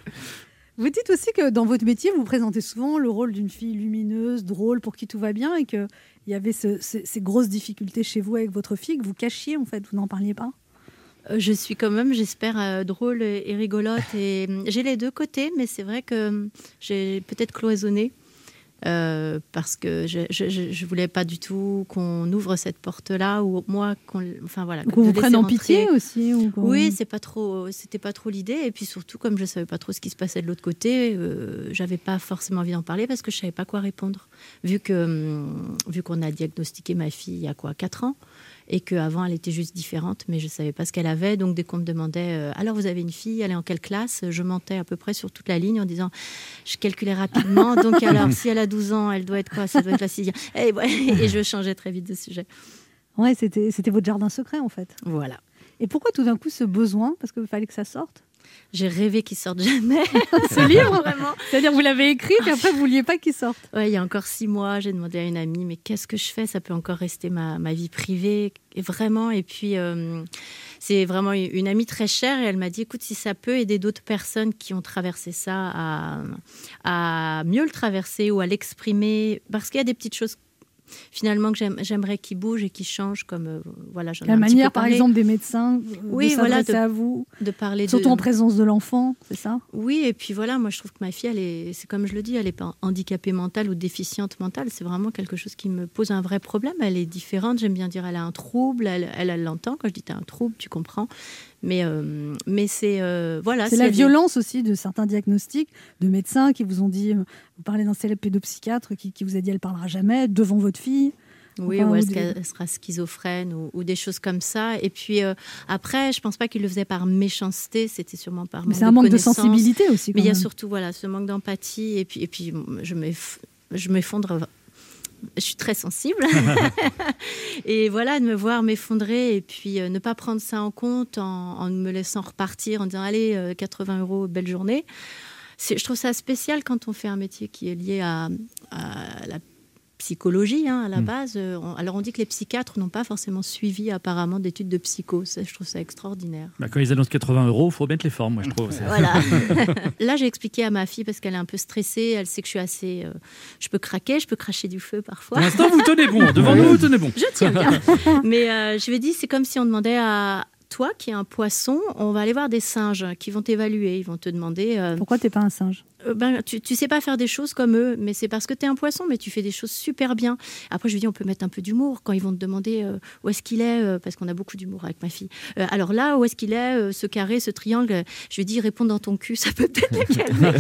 Vous dites aussi que dans votre métier, vous présentez souvent le rôle d'une fille lumineuse, drôle, pour qui tout va bien, et qu'il y avait ce- ce- ces grosses difficultés chez vous avec votre fille que vous cachiez, en fait, vous n'en parliez pas? Euh, je suis quand même, j'espère, euh, drôle et, et rigolote. Et hum, j'ai les deux côtés, mais c'est vrai que hum, j'ai peut-être cloisonné. Euh, parce que je, je, voulais pas du tout qu'on ouvre cette porte-là ou moi qu'on enfin voilà Qu'on vous prenne en pitié aussi ou Oui, c'est pas trop, c'était pas trop l'idée. Et puis surtout, comme je savais pas trop ce qui se passait de l'autre côté, euh, j'avais pas forcément envie d'en parler parce que je savais pas quoi répondre. Vu que, hum, vu qu'on a diagnostiqué ma fille il y a quoi, 4 ans, et qu'avant elle était juste différente, mais je savais pas ce qu'elle avait. Donc dès qu'on me demandait, euh, alors vous avez une fille, elle est en quelle classe? Je mentais à peu près sur toute la ligne en disant, je calculais rapidement. donc alors, si elle a 12 ans, elle doit être quoi? Ça doit être la sixième. Et, ouais, et je changeais très vite de sujet. Ouais, c'était c'était votre jardin secret, en fait. Voilà. Et pourquoi tout d'un coup ce besoin? Parce qu'il fallait que ça sorte? J'ai rêvé qu'il sorte jamais. Ce livre Vraiment. C'est-à-dire, vous l'avez écrit, puis après, vous vouliez pas qu'il sorte Ouais, il y a encore six mois, j'ai demandé à une amie, mais qu'est-ce que je fais? Ça peut encore rester ma, ma vie privée, et vraiment. Et puis, euh, c'est vraiment une amie très chère, et elle m'a dit, écoute, si ça peut aider d'autres personnes qui ont traversé ça à, à mieux le traverser ou à l'exprimer, parce qu'il y a des petites choses finalement que j'aime- j'aimerais qu'ils bougent et qu'ils changent, comme euh, voilà, j'en ai La un petit peu manière, par parlé. exemple, des médecins euh, Oui, de voilà, de- à vous, de parler de- surtout en présence de l'enfant, c'est ça? Oui, et puis voilà, moi je trouve que ma fille, elle est, c'est comme je le dis, elle n'est pas handicapée mentale ou déficiente mentale. C'est vraiment quelque chose qui me pose un vrai problème. Elle est différente. J'aime bien dire, elle a un trouble. Elle, elle, elle l'entend quand je dis, t'as un trouble, tu comprends. Mais, euh, mais c'est euh, voilà. C'est la violence aussi de certains diagnostics de médecins qui vous ont dit, euh, vous parlez d'un célèbre pédopsychiatre qui, qui vous a dit elle parlera jamais devant votre fille. Oui, Enfin, ou est-ce des- qu'elle sera schizophrène ou, ou des choses comme ça. Et puis euh, après, je pense pas qu'il le faisait par méchanceté, c'était sûrement par Mais manque c'est un manque de sensibilité aussi, Mais il y a surtout voilà ce manque d'empathie. Et puis, et puis je m'effondre. Je suis très sensible. et voilà, de me voir m'effondrer et puis euh, ne pas prendre ça en compte en, en me laissant repartir en disant allez, euh, 80 euros, belle journée. Je trouve ça spécial quand on fait un métier qui est lié à, à la psychologie hein, à la Mm. base. Euh, on- Alors on dit que les psychiatres n'ont pas forcément suivi apparemment d'études de psycho. Ça, je trouve ça extraordinaire. Bah, quand ils annoncent 80 euros, faut mettre les formes, moi je trouve. Voilà. Là, j'ai expliqué à ma fille parce qu'elle est un peu stressée. Elle sait que je suis assez. euh, je peux craquer, je peux cracher du feu parfois. Pour l'instant, vous tenez bon. Devant nous, vous tenez bon. Je tiens bien. Mais euh, je lui ai dit, c'est comme si on demandait à toi, qui est un poisson, on va aller voir des singes qui vont t'évaluer. Ils vont te demander. euh, Pourquoi t'es pas un singe? Ben, tu, tu sais pas faire des choses comme eux, mais c'est parce que tu es un poisson, mais tu fais des choses super bien. Après, je lui dis, on peut mettre un peu d'humour quand ils vont te demander euh, où est-ce qu'il est, euh, parce qu'on a beaucoup d'humour avec ma fille. Euh, alors là, où est-ce qu'il est, euh, ce carré, ce triangle Je lui dis, réponds dans ton cul, ça peut peut-être le calmer.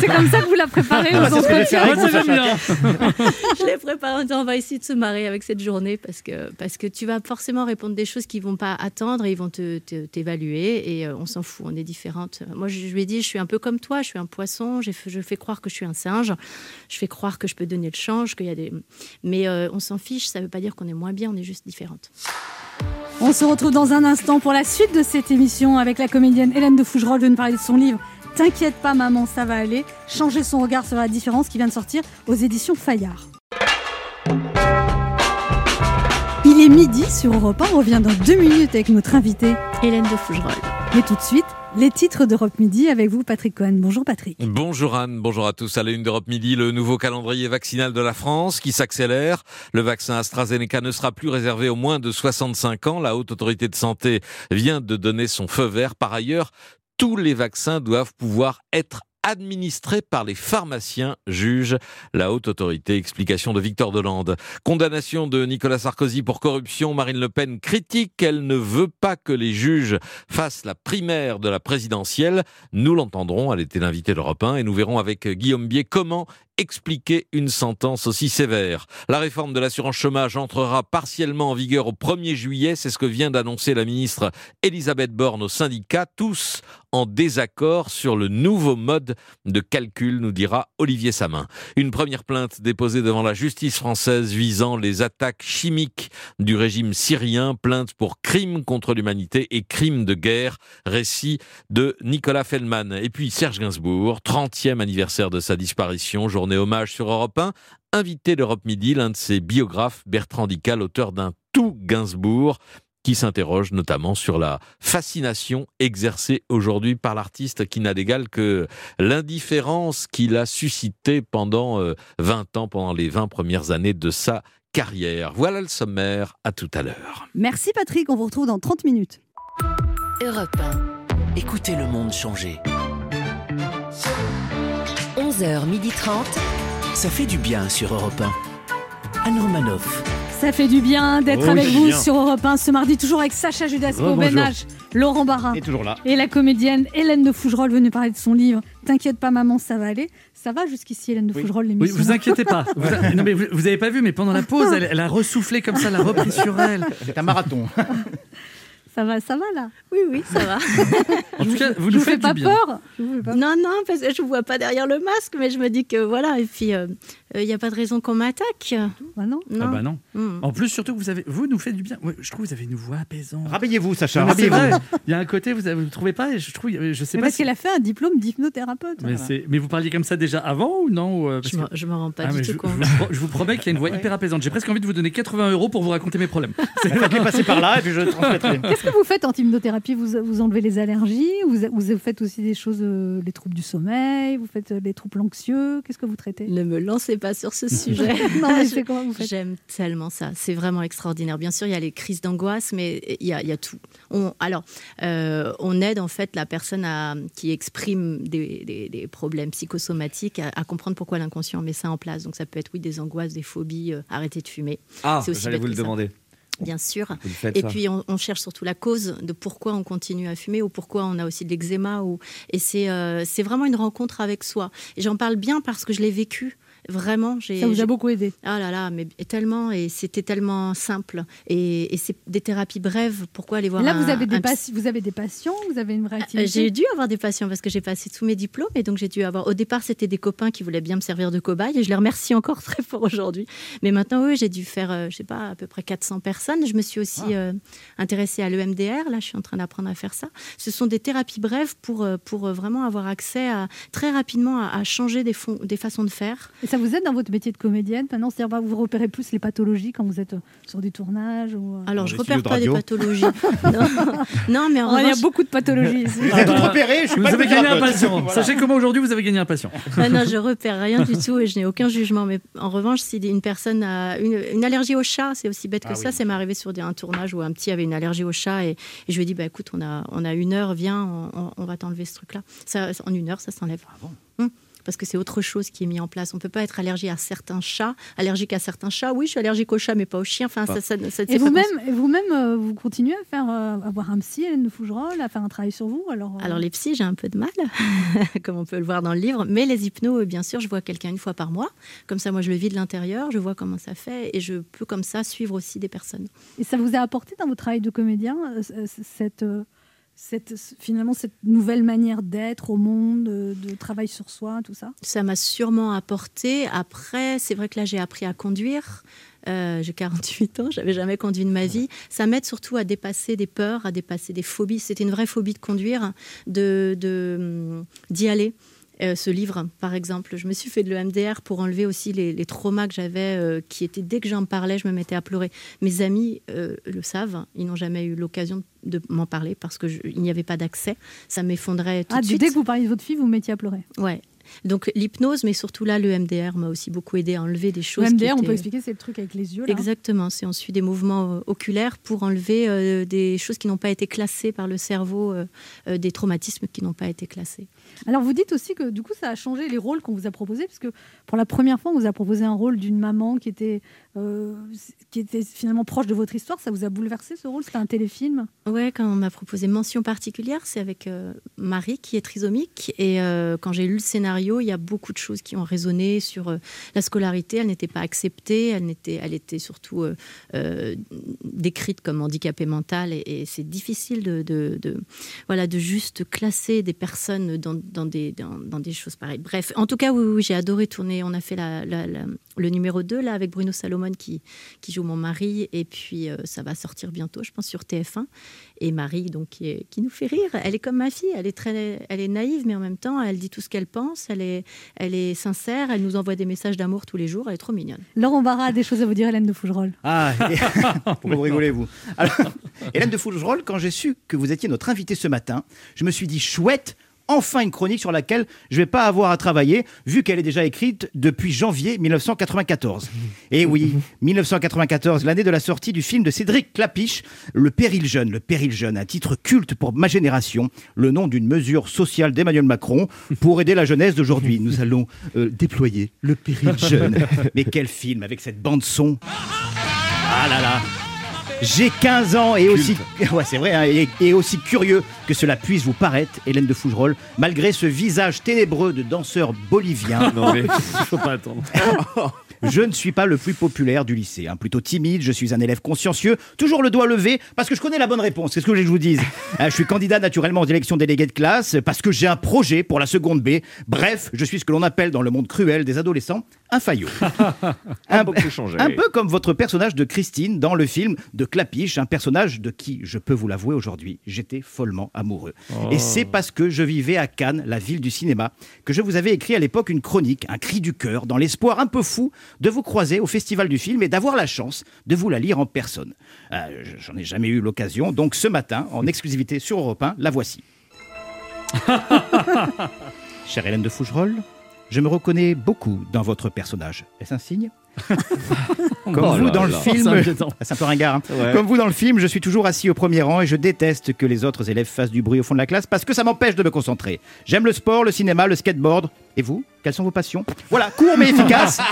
C'est comme ça que vous la préparez Ah, aux entretiens. je l'ai préparé en disant on va essayer de se marrer avec cette journée parce que, parce que tu vas forcément répondre des choses qui vont pas attendre et ils vont te- te- t'évaluer et euh, on s'en fout, on est différentes. Moi, je, je lui ai dit, je suis un peu comme toi, je suis un poisson, je fais croire que je suis un singe, je fais croire que je peux donner le change, qu'il y a des... Mais euh, on s'en fiche, ça veut pas dire qu'on est moins bien, on est juste différentes. On se retrouve dans un instant pour la suite de cette émission avec la comédienne Hélène de Fougerolles de nous parler de son livre T'inquiète pas maman, ça va aller. Changer son regard sur la différence qui vient de sortir aux éditions Fayard. Il est midi sur Europe 1, on revient dans deux minutes avec notre invitée Hélène de Fougerolles. Mais tout de suite, les titres d'Europe Midi avec vous Patrick Cohen. Bonjour Patrick. Bonjour Anne, bonjour à tous. À la une d'Europe Midi, le nouveau calendrier vaccinal de la France qui s'accélère. Le vaccin AstraZeneca ne sera plus réservé aux moins de 65 ans. La Haute Autorité de Santé vient de donner son feu vert. Par ailleurs, tous les vaccins doivent pouvoir être administrés par les pharmaciens, juge la haute autorité. Explication de Victor Delande. Condamnation de Nicolas Sarkozy pour corruption. Marine Le Pen critique qu'elle ne veut pas que les juges fassent la primaire de la présidentielle. Nous l'entendrons, elle était l'invitée d'Europe 1 et nous verrons avec Guillaume Bier comment expliquer une sentence aussi sévère. La réforme de l'assurance chômage entrera partiellement en vigueur au 1er juillet, c'est ce que vient d'annoncer la ministre Elisabeth Borne aux syndicats, tous en désaccord sur le nouveau mode de calcul, nous dira Olivier Samin. Une première plainte déposée devant la justice française visant les attaques chimiques du régime syrien, plainte pour crimes contre l'humanité et crimes de guerre, récit de Nicolas Feldman. Et puis Serge Gainsbourg, 30e anniversaire de sa disparition, journée hommage sur Europe 1, invité d'Europe Midi, l'un de ses biographes, Bertrand Dical, auteur d'un tout Gainsbourg, qui s'interroge notamment sur la fascination exercée aujourd'hui par l'artiste qui n'a d'égal que l'indifférence qu'il a suscitée pendant euh, 20 ans, pendant les 20 premières années de sa carrière. Voilà le sommaire, à tout à l'heure. Merci Patrick, on vous retrouve dans 30 minutes. Europe 1. Écoutez le monde changer. 11h30. Ça fait du bien sur Europe 1. Anne Romanoff. Ça fait du bien d'être Oh, avec vous bien. sur Europe 1 ce mardi, toujours avec Sacha Judasco, Rebonjour. Ben H, Laurent Barra. Et toujours là. Et la comédienne Hélène de Fougerolles venue parler de son livre T'inquiète pas maman, ça va aller. Ça va jusqu'ici Hélène de Fougerolles Oui, l'émission vous inquiétez pas. Vous, non, mais vous, vous avez pas vu, mais pendant la pause, elle, elle a ressoufflé comme ça, elle a repris sur elle. C'est un marathon. Ça va, ça va là Oui, oui, ça va. En tout cas, vous Je nous vous fais faites pas du bien. peur Je vous fais pas- Non, non, parce que je ne vois pas derrière le masque, mais je me dis que voilà, et puis euh, il n'y a pas de raison qu'on m'attaque. Bah non. Ah bah non. Mm. En plus, surtout que vous avez, vous nous faites du bien. Ouais, je trouve que vous avez une voix apaisante. Rhabillez-vous, Sacha, Non, c'est rhabillez-vous. Il y a un côté, vous ne trouvez pas Je trouve, je sais Mais pas. parce si- qu'elle a fait un diplôme d'hypnothérapeute. Mais, voilà. c'est- mais vous parliez comme ça déjà avant ou non euh, parce Je me- que- je me rends pas Ah, du tout je, compte. je vous pro- je vous promets qu'il y a une voix hyper apaisante. J'ai presque envie de vous donner 80 euros pour vous raconter mes problèmes. Faites-les passer par là et puis je transmettrai. Qu'est-ce que vous faites en hypnothérapie vous, vous enlevez les allergies vous, vous faites aussi des choses, euh, les troubles du sommeil Vous faites euh, les troubles anxieux Qu'est-ce que vous traitez? Ne me lancez pas sur ce sujet. Non, mais Je- c'est comment vous faites? J'aime tellement ça. C'est vraiment extraordinaire. Bien sûr, il y a les crises d'angoisse, mais il y a, il y a tout. On, alors, euh, on aide en fait la personne à- qui exprime des, des- des problèmes psychosomatiques à, à comprendre pourquoi l'inconscient met ça en place. Donc, ça peut être, oui, des angoisses, des phobies, euh, arrêter de fumer. Ah, j'allais vous le ça. demander. Bien sûr. Et ça. puis on, on cherche surtout la cause de pourquoi on continue à fumer ou pourquoi on a aussi de l'eczéma. Ou... Et c'est euh, c'est vraiment une rencontre avec soi. Et j'en parle bien parce que je l'ai vécu. Vraiment, j'ai. Ça vous a beaucoup aidé Ah là là, mais tellement et c'était tellement simple et, et c'est des thérapies brèves. Pourquoi aller voir Là, un- vous avez, des un pas- vous avez des patients Vous avez une vraie activité euh, J'ai dû avoir des patients parce que j'ai passé tous mes diplômes et donc j'ai dû avoir. Au départ, c'était des copains qui voulaient bien me servir de cobaye et je les remercie encore très fort aujourd'hui. Mais maintenant, oui, j'ai dû faire, euh, je sais pas, à peu près 400 personnes. Je me suis aussi euh, intéressée à l'EMDR. Là, je suis en train d'apprendre à faire ça. Ce sont des thérapies brèves pour, euh, pour euh, vraiment avoir accès à, très rapidement à, à changer des, fon- des façons de faire. Et ça vous aide dans votre métier de comédienne maintenant C'est-à-dire, bah, vous repérez plus les pathologies quand vous êtes euh, sur des tournages ou, euh, Alors, je repère pas des pathologies. non. non, mais en Oh, Il y a revanche- beaucoup de pathologies ici. Ah bah, suis vous pas avez gagné un patient. Voilà. Sachez comment aujourd'hui vous avez gagné un patient. Ah non, je repère rien du tout et je n'ai aucun jugement. Mais en revanche, si une personne a une, une allergie au chat, c'est aussi bête que Ah ça. oui. Ça m'est arrivé sur des- un tournage où un petit avait une allergie au chat et, et je lui ai dit bah, écoute, on a, on a une heure, viens, on, on- on va t'enlever ce truc-là. Ça, en une heure, ça s'enlève. Hum, Parce que c'est autre chose qui est mis en place. On ne peut pas être allergique à certains chats, allergique à certains chats. Oui, je suis allergique aux chats, mais pas aux chiens. Enfin, ça, ça, ça- Et vous-même, euh, vous continuez à faire, euh, à voir un psy, Hélène Fougerolles, à faire un travail sur vous alors, euh, Alors les psys, j'ai un peu de mal, comme on peut le voir dans le livre, mais les hypnos, bien sûr, je vois quelqu'un une fois par mois. Comme ça, moi, je le vis de l'intérieur, je vois comment ça fait, et je peux comme ça suivre aussi des personnes. Et ça vous a apporté dans votre travail de comédien cette, euh, cette, finalement cette nouvelle manière d'être au monde, euh, de travail sur soi, tout ça? Ça m'a sûrement apporté. Après, c'est vrai que là, j'ai appris à conduire. Euh, j'ai 48 ans, j'avais jamais conduit de ma vie. Ça m'aide surtout à dépasser des peurs, à dépasser des phobies. C'était une vraie phobie de conduire, de de, hum, d'y aller. Euh, ce livre, par exemple, je me suis fait de l'EMDR pour enlever aussi les, les traumas que j'avais, euh, qui étaient dès que j'en parlais, je me mettais à pleurer. Mes amis euh, le savent, ils n'ont jamais eu l'occasion de m'en parler parce qu'il n'y avait pas d'accès. Ça m'effondrait tout Ah, de suite. dès que vous parliez de votre fille, vous vous mettiez à pleurer. Ouais. Donc l'hypnose, mais surtout là, le MDR m'a aussi beaucoup aidé à enlever des choses. Le qui MDR, on peut expliquer, c'est le truc avec les yeux. Là. Exactement, c'est on suit des mouvements oculaires pour enlever des choses qui n'ont pas été classées par le cerveau, des traumatismes qui n'ont pas été classés. Alors vous dites aussi que du coup ça a changé les rôles qu'on vous a proposés, puisque pour la première fois on vous a proposé un rôle d'une maman qui était, euh, qui était finalement proche de votre histoire. Ça vous a bouleversé ce rôle? C'était un téléfilm? Ouais, quand on m'a proposé mention particulière, c'est avec euh, Marie qui est trisomique. Et euh, quand j'ai lu le scénario, il y a beaucoup de choses qui ont résonné sur la scolarité. Elle n'était pas acceptée, elle, n'était, elle était surtout décrite comme handicapée mentale. Et, c'est difficile de, de- de- voilà, de juste classer des personnes dans, dans des, dans, dans des choses pareilles. Bref, en tout cas, oui, oui, j'ai adoré tourner. On a fait la- la- la- le numéro 2 là, avec Bruno Salomon qui, qui joue mon mari. Et puis, euh, ça va sortir bientôt, je pense, sur TF1. Et Marie, donc, qui, est- qui nous fait rire. Elle est comme ma fille. Elle est très, elle est naïve, mais en même temps, elle dit tout ce qu'elle pense. Elle est, elle est sincère. Elle nous envoie des messages d'amour tous les jours. Elle est trop mignonne. Laurent Barra a des choses à vous dire, Hélène de Fougerolles. Ah, et- pourquoi vous rigolez, vous Alors, Hélène de Fougerolles, quand j'ai su que vous étiez notre invitée ce matin, je me suis dit chouette. Enfin une chronique sur laquelle je vais pas avoir à travailler, vu qu'elle est déjà écrite depuis janvier 1994. Et oui, 1994, l'année de la sortie du film de Cédric Clapiche, Le Péril Jeune. Le Péril Jeune, un titre culte pour ma génération, le nom d'une mesure sociale d'Emmanuel Macron pour aider la jeunesse d'aujourd'hui. Nous allons euh, déployer Le Péril Jeune. Mais quel film avec cette bande son ah là là j'ai 15 ans et aussi, ouais, c'est vrai, hein, et, et aussi curieux que cela puisse vous paraître, Hélène de Fougerolles, malgré ce visage ténébreux de danseur bolivien. Non, mais faut pas attendre. Je ne suis pas le plus populaire du lycée, hein, plutôt timide, je suis un élève consciencieux, toujours le doigt levé, parce que je connais la bonne réponse, c'est ce que je voulais que je vous dise? Euh, je suis candidat naturellement aux élections déléguées de classe, parce que j'ai un projet pour la seconde B. Bref, je suis ce que l'on appelle dans le monde cruel des adolescents, un faillot. un, un peu comme votre personnage de Christine dans le film de Clapiche, un personnage de qui, je peux vous l'avouer aujourd'hui, j'étais follement amoureux. Oh. Et c'est parce que je vivais à Cannes, la ville du cinéma, que je vous avais écrit à l'époque une chronique, un cri du cœur, dans l'espoir un peu fou de vous croiser au Festival du film et d'avoir la chance de vous la lire en personne. Euh, J'en ai jamais eu l'occasion, donc ce matin, en exclusivité sur Europe 1, la voici. Chère Hélène de Fougerolles, je me reconnais beaucoup dans votre personnage. Est-ce un signe? Comme Oh vous là dans le là. film, c'est un peu ringard. hein. Ouais. Comme vous dans le film, je suis toujours assis au premier rang et je déteste que les autres élèves fassent du bruit au fond de la classe parce que ça m'empêche de me concentrer. J'aime le sport, le cinéma, le skateboard. Et vous Quelles sont vos passions? Voilà, court mais efficace.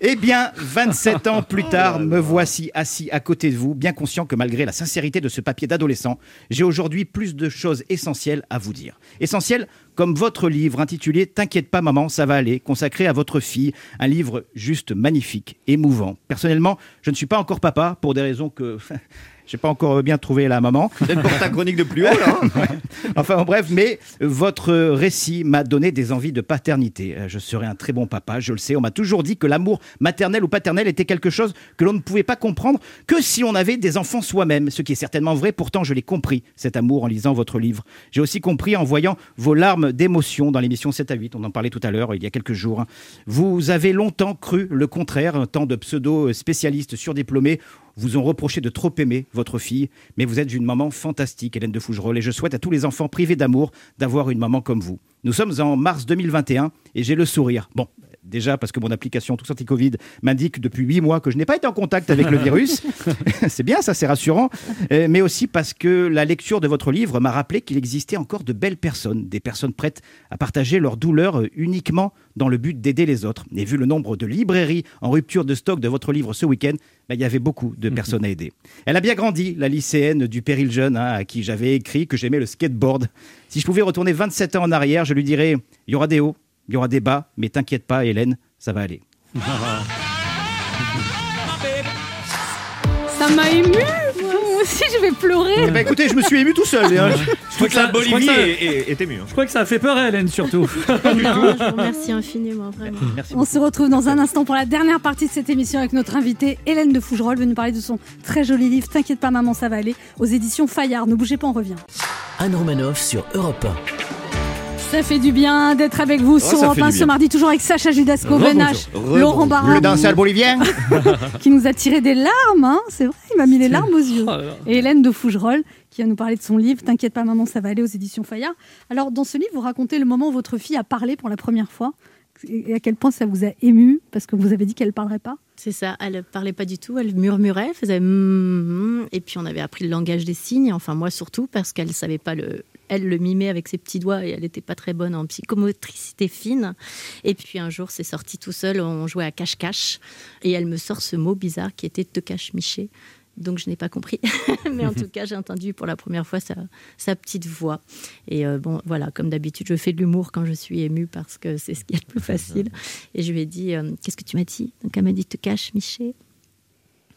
Eh bien, 27 ans plus tard, me voici assis à côté de vous, bien conscient que malgré la sincérité de ce papier d'adolescent, j'ai aujourd'hui plus de choses essentielles à vous dire. Essentielles comme votre livre intitulé T'inquiète pas maman, ça va aller, consacré à votre fille, un livre juste magnifique, émouvant. Personnellement, je ne suis pas encore papa pour des raisons que j'ai pas encore bien trouvé la maman. Peut-être pour ta chronique de plus haut, là. hein. Enfin, en bref, mais votre récit m'a donné des envies de paternité. Euh, Je serai un très bon papa, je le sais. On m'a toujours dit que l'amour maternel ou paternel était quelque chose que l'on ne pouvait pas comprendre que si on avait des enfants soi-même, ce qui est certainement vrai. Pourtant, je l'ai compris, cet amour, en lisant votre livre. J'ai aussi compris en voyant vos larmes d'émotion dans l'émission 7 à 8. On en parlait tout à l'heure, il y a quelques jours. Vous avez longtemps cru le contraire, un temps de pseudo-spécialistes surdiplômés vous ont reproché de trop aimer votre fille, mais vous êtes une maman fantastique, Hélène de Fougerolles, et je souhaite à tous les enfants privés d'amour d'avoir une maman comme vous. Nous sommes en mars 2021 et j'ai le sourire. Bon, Déjà parce que mon application Tous Anti-Covid m'indique depuis 8 mois que je n'ai pas été en contact avec le virus. c'est bien, ça c'est rassurant. Euh, mais aussi parce que la lecture de votre livre m'a rappelé qu'il existait encore de belles personnes, des personnes prêtes à partager leur douleur euh, uniquement dans le but d'aider les autres. Et vu le nombre de librairies en rupture de stock de votre livre ce week-end, ben, il y avait beaucoup de personnes à aider. Elle a bien grandi, la lycéenne du Péril Jeune, hein, à qui j'avais écrit que j'aimais le skateboard. Si je pouvais retourner 27 ans en arrière, je lui dirais il y aura des hauts, il y aura des bas, mais t'inquiète pas, Hélène, ça va aller. Ça m'a ému. Moi aussi, je vais pleurer. Eh ben, écoutez, je me suis ému tout seul. hein. crois que ça- je crois que ça- est ému. Je crois que ça a fait peur à Hélène surtout. Non, je vous remercie infiniment, vraiment. On se retrouve dans un instant pour la dernière partie de cette émission avec notre invitée Hélène de Fougerolles, venue parler de son très joli livre T'inquiète pas maman ça va aller aux éditions Fayard. Ne bougez pas, on revient. Anne Romanoff sur Europe Ça fait du bien d'être avec vous sur Europe fait 1 du ce mardi, toujours avec Sacha Judasco. Ben Rebonjour. Laurent Barra. Le danseur bolivien. qui nous a tiré des larmes, hein, c'est vrai, il m'a mis les larmes aux yeux. Oh. Et Hélène de Fougerolles qui va nous parler de son livre T'inquiète pas maman, ça va aller aux éditions Fayard. Alors dans ce livre, vous racontez le moment où votre fille a parlé pour la première fois et à quel point ça vous a ému parce que vous avez dit qu'elle parlerait pas? C'est ça, elle parlait pas du tout, elle murmurait, elle faisait mm, mm, et puis on avait appris le langage des signes, enfin moi surtout parce qu'elle savait pas le elle le mimait avec ses petits doigts et elle n'était pas très bonne en psychomotricité fine. Et puis un jour, c'est sorti tout seul, on jouait à cache-cache et elle me sort ce mot bizarre qui était te cache-miché. Donc je n'ai pas compris, mais en tout cas j'ai entendu pour la première fois sa, sa petite voix. Et euh, bon voilà, comme d'habitude, je fais de l'humour quand je suis émue parce que c'est ce qui est le plus facile. Et je lui ai dit euh, qu'est-ce que tu m'as dit? Donc elle m'a dit te cache Miché.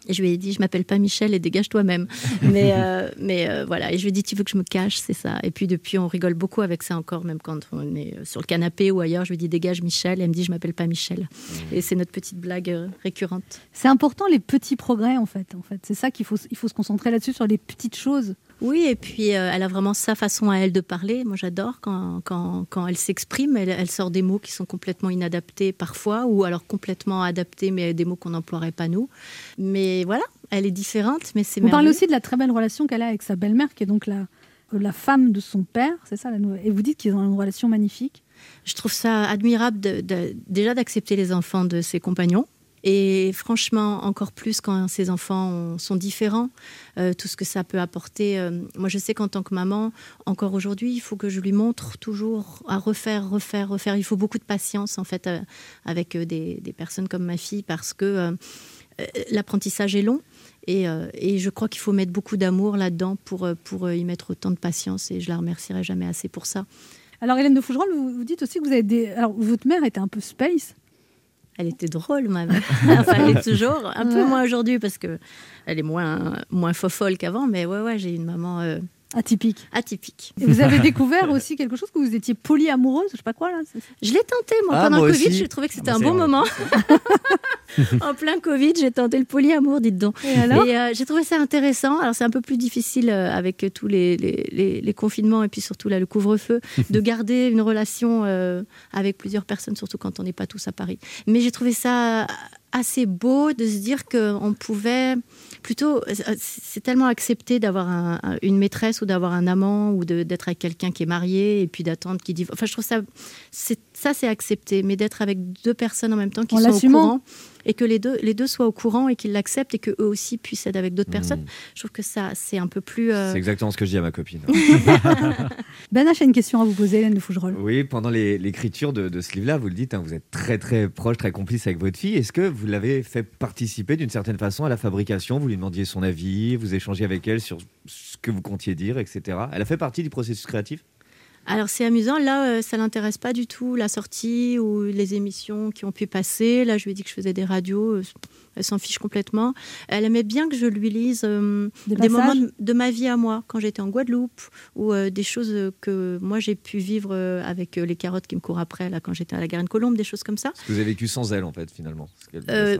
Et je lui ai dit, je m'appelle pas Michel et dégage toi-même. Mais, euh, mais euh, voilà. Et je lui ai dit, tu veux que je me cache, c'est ça. Et puis depuis, on rigole beaucoup avec ça encore, même quand on est euh, sur le canapé ou ailleurs. Je lui dis, dégage Michel. Et elle me dit, je m'appelle pas Michel. Et c'est notre petite blague récurrente. C'est important les petits progrès en fait. En fait, c'est ça qu'il faut, il faut se concentrer là-dessus sur les petites choses. Oui, et puis euh, elle a vraiment sa façon à elle de parler. Moi, j'adore quand, quand, quand elle s'exprime. Elle, elle sort des mots qui sont complètement inadaptés parfois, ou alors complètement adaptés, mais des mots qu'on n'emploierait pas nous. Mais voilà, elle est différente, mais c'est Vous parlez merveilleux. aussi de la très belle relation qu'elle a avec sa belle-mère, qui est donc la, la femme de son père, c'est ça la nouvelle. Et vous dites qu'ils ont une relation magnifique. Je trouve ça admirable de- de- déjà d'accepter les enfants de ses compagnons. Et franchement, encore plus quand ces enfants ont- sont différents, euh, tout ce que ça peut apporter. euh, moi, je sais qu'en tant que maman, encore aujourd'hui, il faut que je lui montre toujours à refaire, refaire, refaire. Il faut beaucoup de patience, en fait, euh, avec des, personnes comme ma fille, parce que l'apprentissage est long. Et, je crois qu'il faut mettre beaucoup d'amour là-dedans pour, pour y mettre autant de patience. Et je la remercierai jamais assez pour ça. Alors Hélène de Fougerolles, vous, dites aussi que vous avez. Alors votre mère était un peu space. Elle était drôle, ma mère. enfin, elle est toujours. Un peu moins aujourd'hui parce que elle est moins, moins fofolle qu'avant. Mais ouais, ouais, j'ai une maman euh, atypique. Atypique. Et vous avez découvert aussi quelque chose que vous étiez polyamoureuse, je sais pas quoi là. Je l'ai tenté, moi, Ah, pendant moi le Covid. aussi. J'ai trouvé que c'était Ah, un bah, bon moment. en plein Covid, j'ai tenté le polyamour, dites donc. Et alors euh, j'ai trouvé ça intéressant. Alors, c'est un peu plus difficile euh, avec tous les, les- les- les confinements et puis surtout là, le couvre-feu, de garder une relation euh, avec plusieurs personnes, surtout quand on n'est pas tous à Paris. Mais j'ai trouvé ça assez beau de se dire qu'on pouvait plutôt c'est tellement accepté d'avoir un- un- une maîtresse ou d'avoir un amant ou d'être avec quelqu'un qui est marié et puis d'attendre qu'il divorce. Enfin, je trouve ça c'est ça c'est accepté, mais d'être avec deux personnes en même temps qui En sont au courant et que les deux les deux soient au courant et qu'ils l'acceptent et que eux aussi puissent être avec d'autres personnes. Je trouve que ça c'est un peu plus euh, C'est exactement ce que je dis à ma copine. Ben H a une question à vous poser, Hélène de Fougerolles. Oui, pendant l'écriture de, de ce livre-là, vous le dites, hein, vous êtes très très proche, très complice avec votre fille. Est-ce que vous l'avez fait participer d'une certaine façon à la fabrication? Vous lui demandiez son avis, vous échangez avec elle sur ce que vous comptiez dire, etc. Elle a fait partie du processus créatif? Alors c'est amusant, là euh, ça l'intéresse pas du tout la sortie ou les émissions qui ont pu passer. Là je lui ai dit que je faisais des radios, euh, elle s'en fiche complètement. Elle aimait bien que je lui lise euh, Des des, moments passages de, ma vie à moi quand j'étais en Guadeloupe ou euh, des choses que moi j'ai pu vivre avec euh, les carottes qui me courent après là quand j'étais à la Garenne Colombe, des choses comme ça. Ce que vous avez vécu sans elle, en fait, finalement. Euh,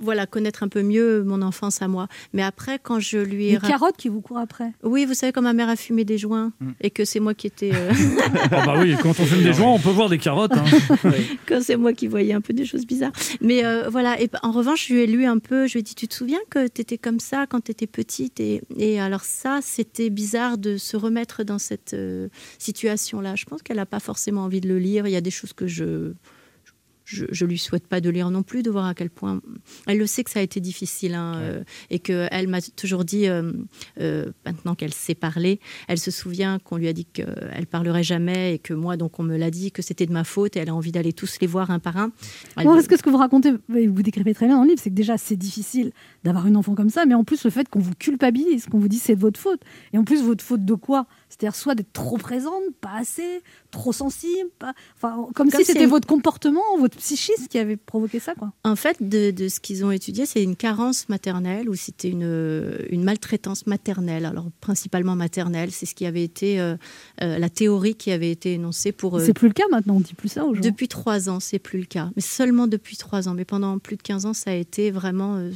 voilà, connaître un peu mieux mon enfance à moi. Mais après, quand je lui ai Les ra- carottes qui vous courent après. Oui, vous savez, quand ma mère a fumé des joints et que c'est moi qui étais. Ah bah oui, quand on fume des joints, on peut voir des carottes. hein. quand c'est moi qui voyais un peu des choses bizarres. Mais euh, voilà, et en revanche, je lui ai lu un peu, je lui ai dit, tu te souviens que tu étais comme ça quand tu étais petite et, et alors ça, c'était bizarre de se remettre dans cette euh, situation-là. Je pense qu'elle n'a pas forcément envie de le lire. Il y a des choses que je je, je lui souhaite pas de lire non plus, de voir à quel point. Elle le sait que ça a été difficile hein, euh, et qu'elle m'a toujours dit, euh, euh, maintenant qu'elle sait parler, elle se souvient qu'on lui a dit qu'elle parlerait jamais et que moi, donc, on me l'a dit que c'était de ma faute et elle a envie d'aller tous les voir un par un. Elle- Bon, parce que ce que vous racontez, vous décrivez très bien dans le livre, c'est que déjà c'est difficile d'avoir une enfant comme ça, mais en plus le fait qu'on vous culpabilise, qu'on vous dit c'est de votre faute. Et en plus, votre faute de quoi? C'est-à-dire soit d'être trop présente, pas assez, trop sensible, pas... enfin, comme, Comme si c'était votre comportement, votre psychisme qui avait provoqué ça. Quoi. En fait, de, de ce qu'ils ont étudié, c'est une carence maternelle ou c'était une, une maltraitance maternelle. Alors, principalement maternelle, c'est ce qui avait été euh, euh, la théorie qui avait été énoncée pour. euh, C'est plus le cas maintenant, on dit plus ça gens. Depuis trois ans, c'est plus le cas. Mais seulement depuis trois ans. Mais pendant plus de 15 ans, ça a été vraiment. euh,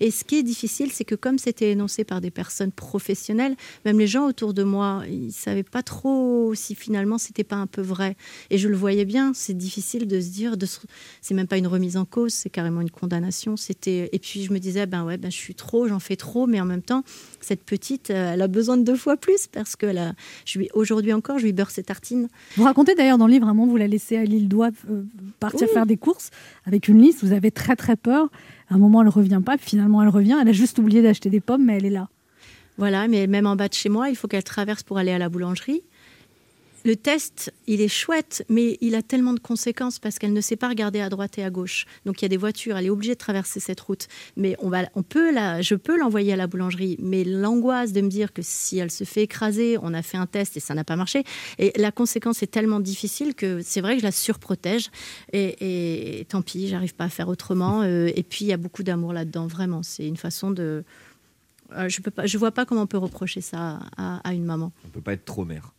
Et ce qui est difficile, c'est que comme c'était énoncé par des personnes professionnelles, même les gens autour de moi, ils savaient pas trop si finalement c'était pas un peu vrai. Et je le voyais bien. C'est difficile de se dire, de se... c'est même pas une remise en cause, c'est carrément une condamnation. C'était. Et puis je me disais, ben ouais, ben je suis trop, j'en fais trop, mais en même temps, cette petite, euh, elle a besoin de deux fois plus parce que là, je lui aujourd'hui encore, je lui beurre ses tartines. Vous racontez d'ailleurs dans le livre, vraiment, vous la laissez à l'île d'Oie euh, partir Oui. faire des courses avec une liste, vous avez très très peur. À un moment, elle revient pas, puis finalement, elle revient. Elle a juste oublié d'acheter des pommes, mais elle est là. Voilà, mais même en bas de chez moi, il faut qu'elle traverse pour aller à la boulangerie. Le test, il est chouette, mais il a tellement de conséquences parce qu'elle ne sait pas regarder à droite et à gauche. Donc il y a des voitures, elle est obligée de traverser cette route. Mais on va, on peut la, je peux l'envoyer à la boulangerie, mais l'angoisse de me dire que si elle se fait écraser, on a fait un test et ça n'a pas marché. Et la conséquence est tellement difficile que c'est vrai que je la surprotège. Et, et tant pis, j'arrive pas à faire autrement. Euh, et puis il y a beaucoup d'amour là-dedans, vraiment. C'est une façon de euh, je peux pas, je vois pas comment on peut reprocher ça à, à une maman. On peut pas être trop mère.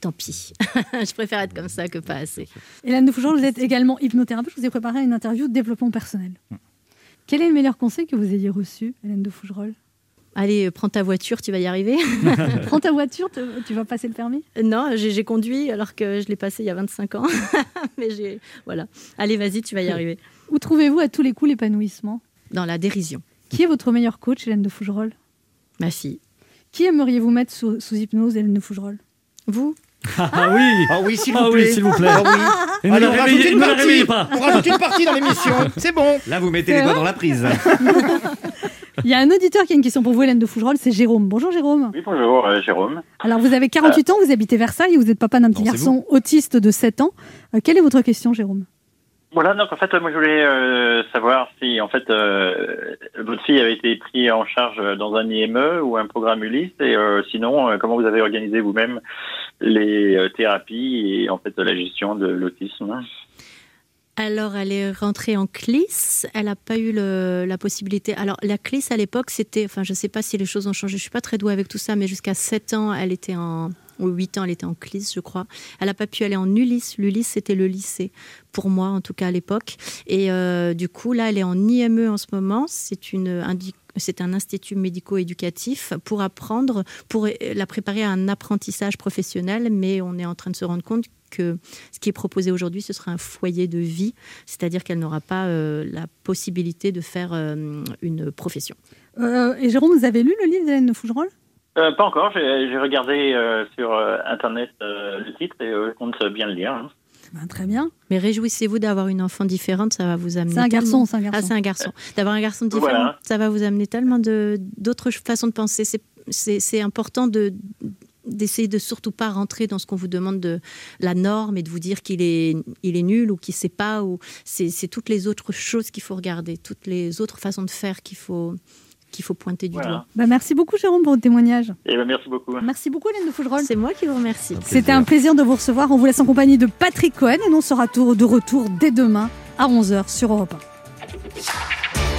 Tant pis. je préfère être comme ça que pas assez. Hélène de Fougeron, vous êtes également hypnothérapeute. Je vous ai préparé une interview de développement personnel. Quel est le meilleur conseil que vous ayez reçu, Hélène de Fougerolles? Allez, euh, prends ta voiture, tu vas y arriver. Prends ta voiture, te- tu vas passer le permis? Non, j'ai j'ai conduit alors que je l'ai passé il y a 25 ans. Mais j'ai, voilà. Allez, vas-y, tu vas y arriver. Où trouvez-vous à tous les coups l'épanouissement? Dans la dérision. Qui est votre meilleur coach, Hélène de Fougerolles? Ma fille. Qui aimeriez-vous mettre sous, sous hypnose, Hélène de Fougerolles? Vous? Ah oui Ah oui, s'il vous Ah oui, plaît. s'il vous plaît. Ah oui. Et ne Allez, la on réveillez- rajoute une partie. réveillez pas. On rajoute une partie dans l'émission. C'est bon. Là, vous mettez les doigts dans la prise. Il y a un auditeur qui a une question pour vous, Hélène de Fougerolles, c'est Jérôme. Bonjour Jérôme. Oui, bonjour, euh, Jérôme. Alors vous avez 48 ans, vous habitez Versailles, vous êtes papa d'un petit Non, garçon autiste de 7 ans. Euh, quelle est votre question, Jérôme? Voilà, donc en fait, moi je voulais euh, savoir si en fait euh, votre fille avait été prise en charge dans un IME ou un programme Ulysse, et euh, sinon comment vous avez organisé vous-même les thérapies et en fait la gestion de l'autisme. Alors, elle est rentrée en CLIS. Elle n'a pas eu le- la possibilité. Alors, la CLIS à l'époque, c'était. Enfin, je ne sais pas si les choses ont changé. Je ne suis pas très douée avec tout ça, mais jusqu'à 7 ans, elle était en. Ou 8 ans, elle était en CLIS, je crois. Elle n'a pas pu aller en Ulysse. L'Ulysse, c'était le lycée, pour moi, en tout cas à l'époque. Et euh, du coup, là, elle est en IME en ce moment. C'est un institut médico-éducatif pour apprendre, pour euh, la préparer à un apprentissage professionnel, mais on est en train de se rendre compte que ce qui est proposé aujourd'hui, ce sera un foyer de vie, c'est-à-dire qu'elle n'aura pas euh, la possibilité de faire une profession. Et Jérôme, vous avez lu le livre d'Hélène Fougerolles? Euh, pas encore, j'ai regardé euh, sur euh, internet euh, le titre et euh, je compte bien le lire. hein. Ben, Très bien. Mais réjouissez-vous d'avoir une enfant différente, ça va vous amener. C'est un garçon, tellement- c'est un garçon. Ah, c'est un garçon. D'avoir un garçon différent, Voilà. ça va vous amener tellement de- d'autres façons de penser. C'est- important de d'essayer de surtout pas rentrer dans ce qu'on vous demande de la norme et de vous dire qu'il est il est nul ou qu'il sait pas ou c'est toutes les autres choses qu'il faut regarder toutes les autres façons de faire qu'il faut qu'il faut pointer du Voilà. doigt Ben, Merci beaucoup Jérôme pour votre témoignage. Eh ben, merci beaucoup. Merci beaucoup Hélène de Fougerolles. c'est moi qui vous remercie C'était un plaisir de vous recevoir. On vous laisse en compagnie de Patrick Cohen et on sera tour- de retour dès demain à 11h sur Europe 1.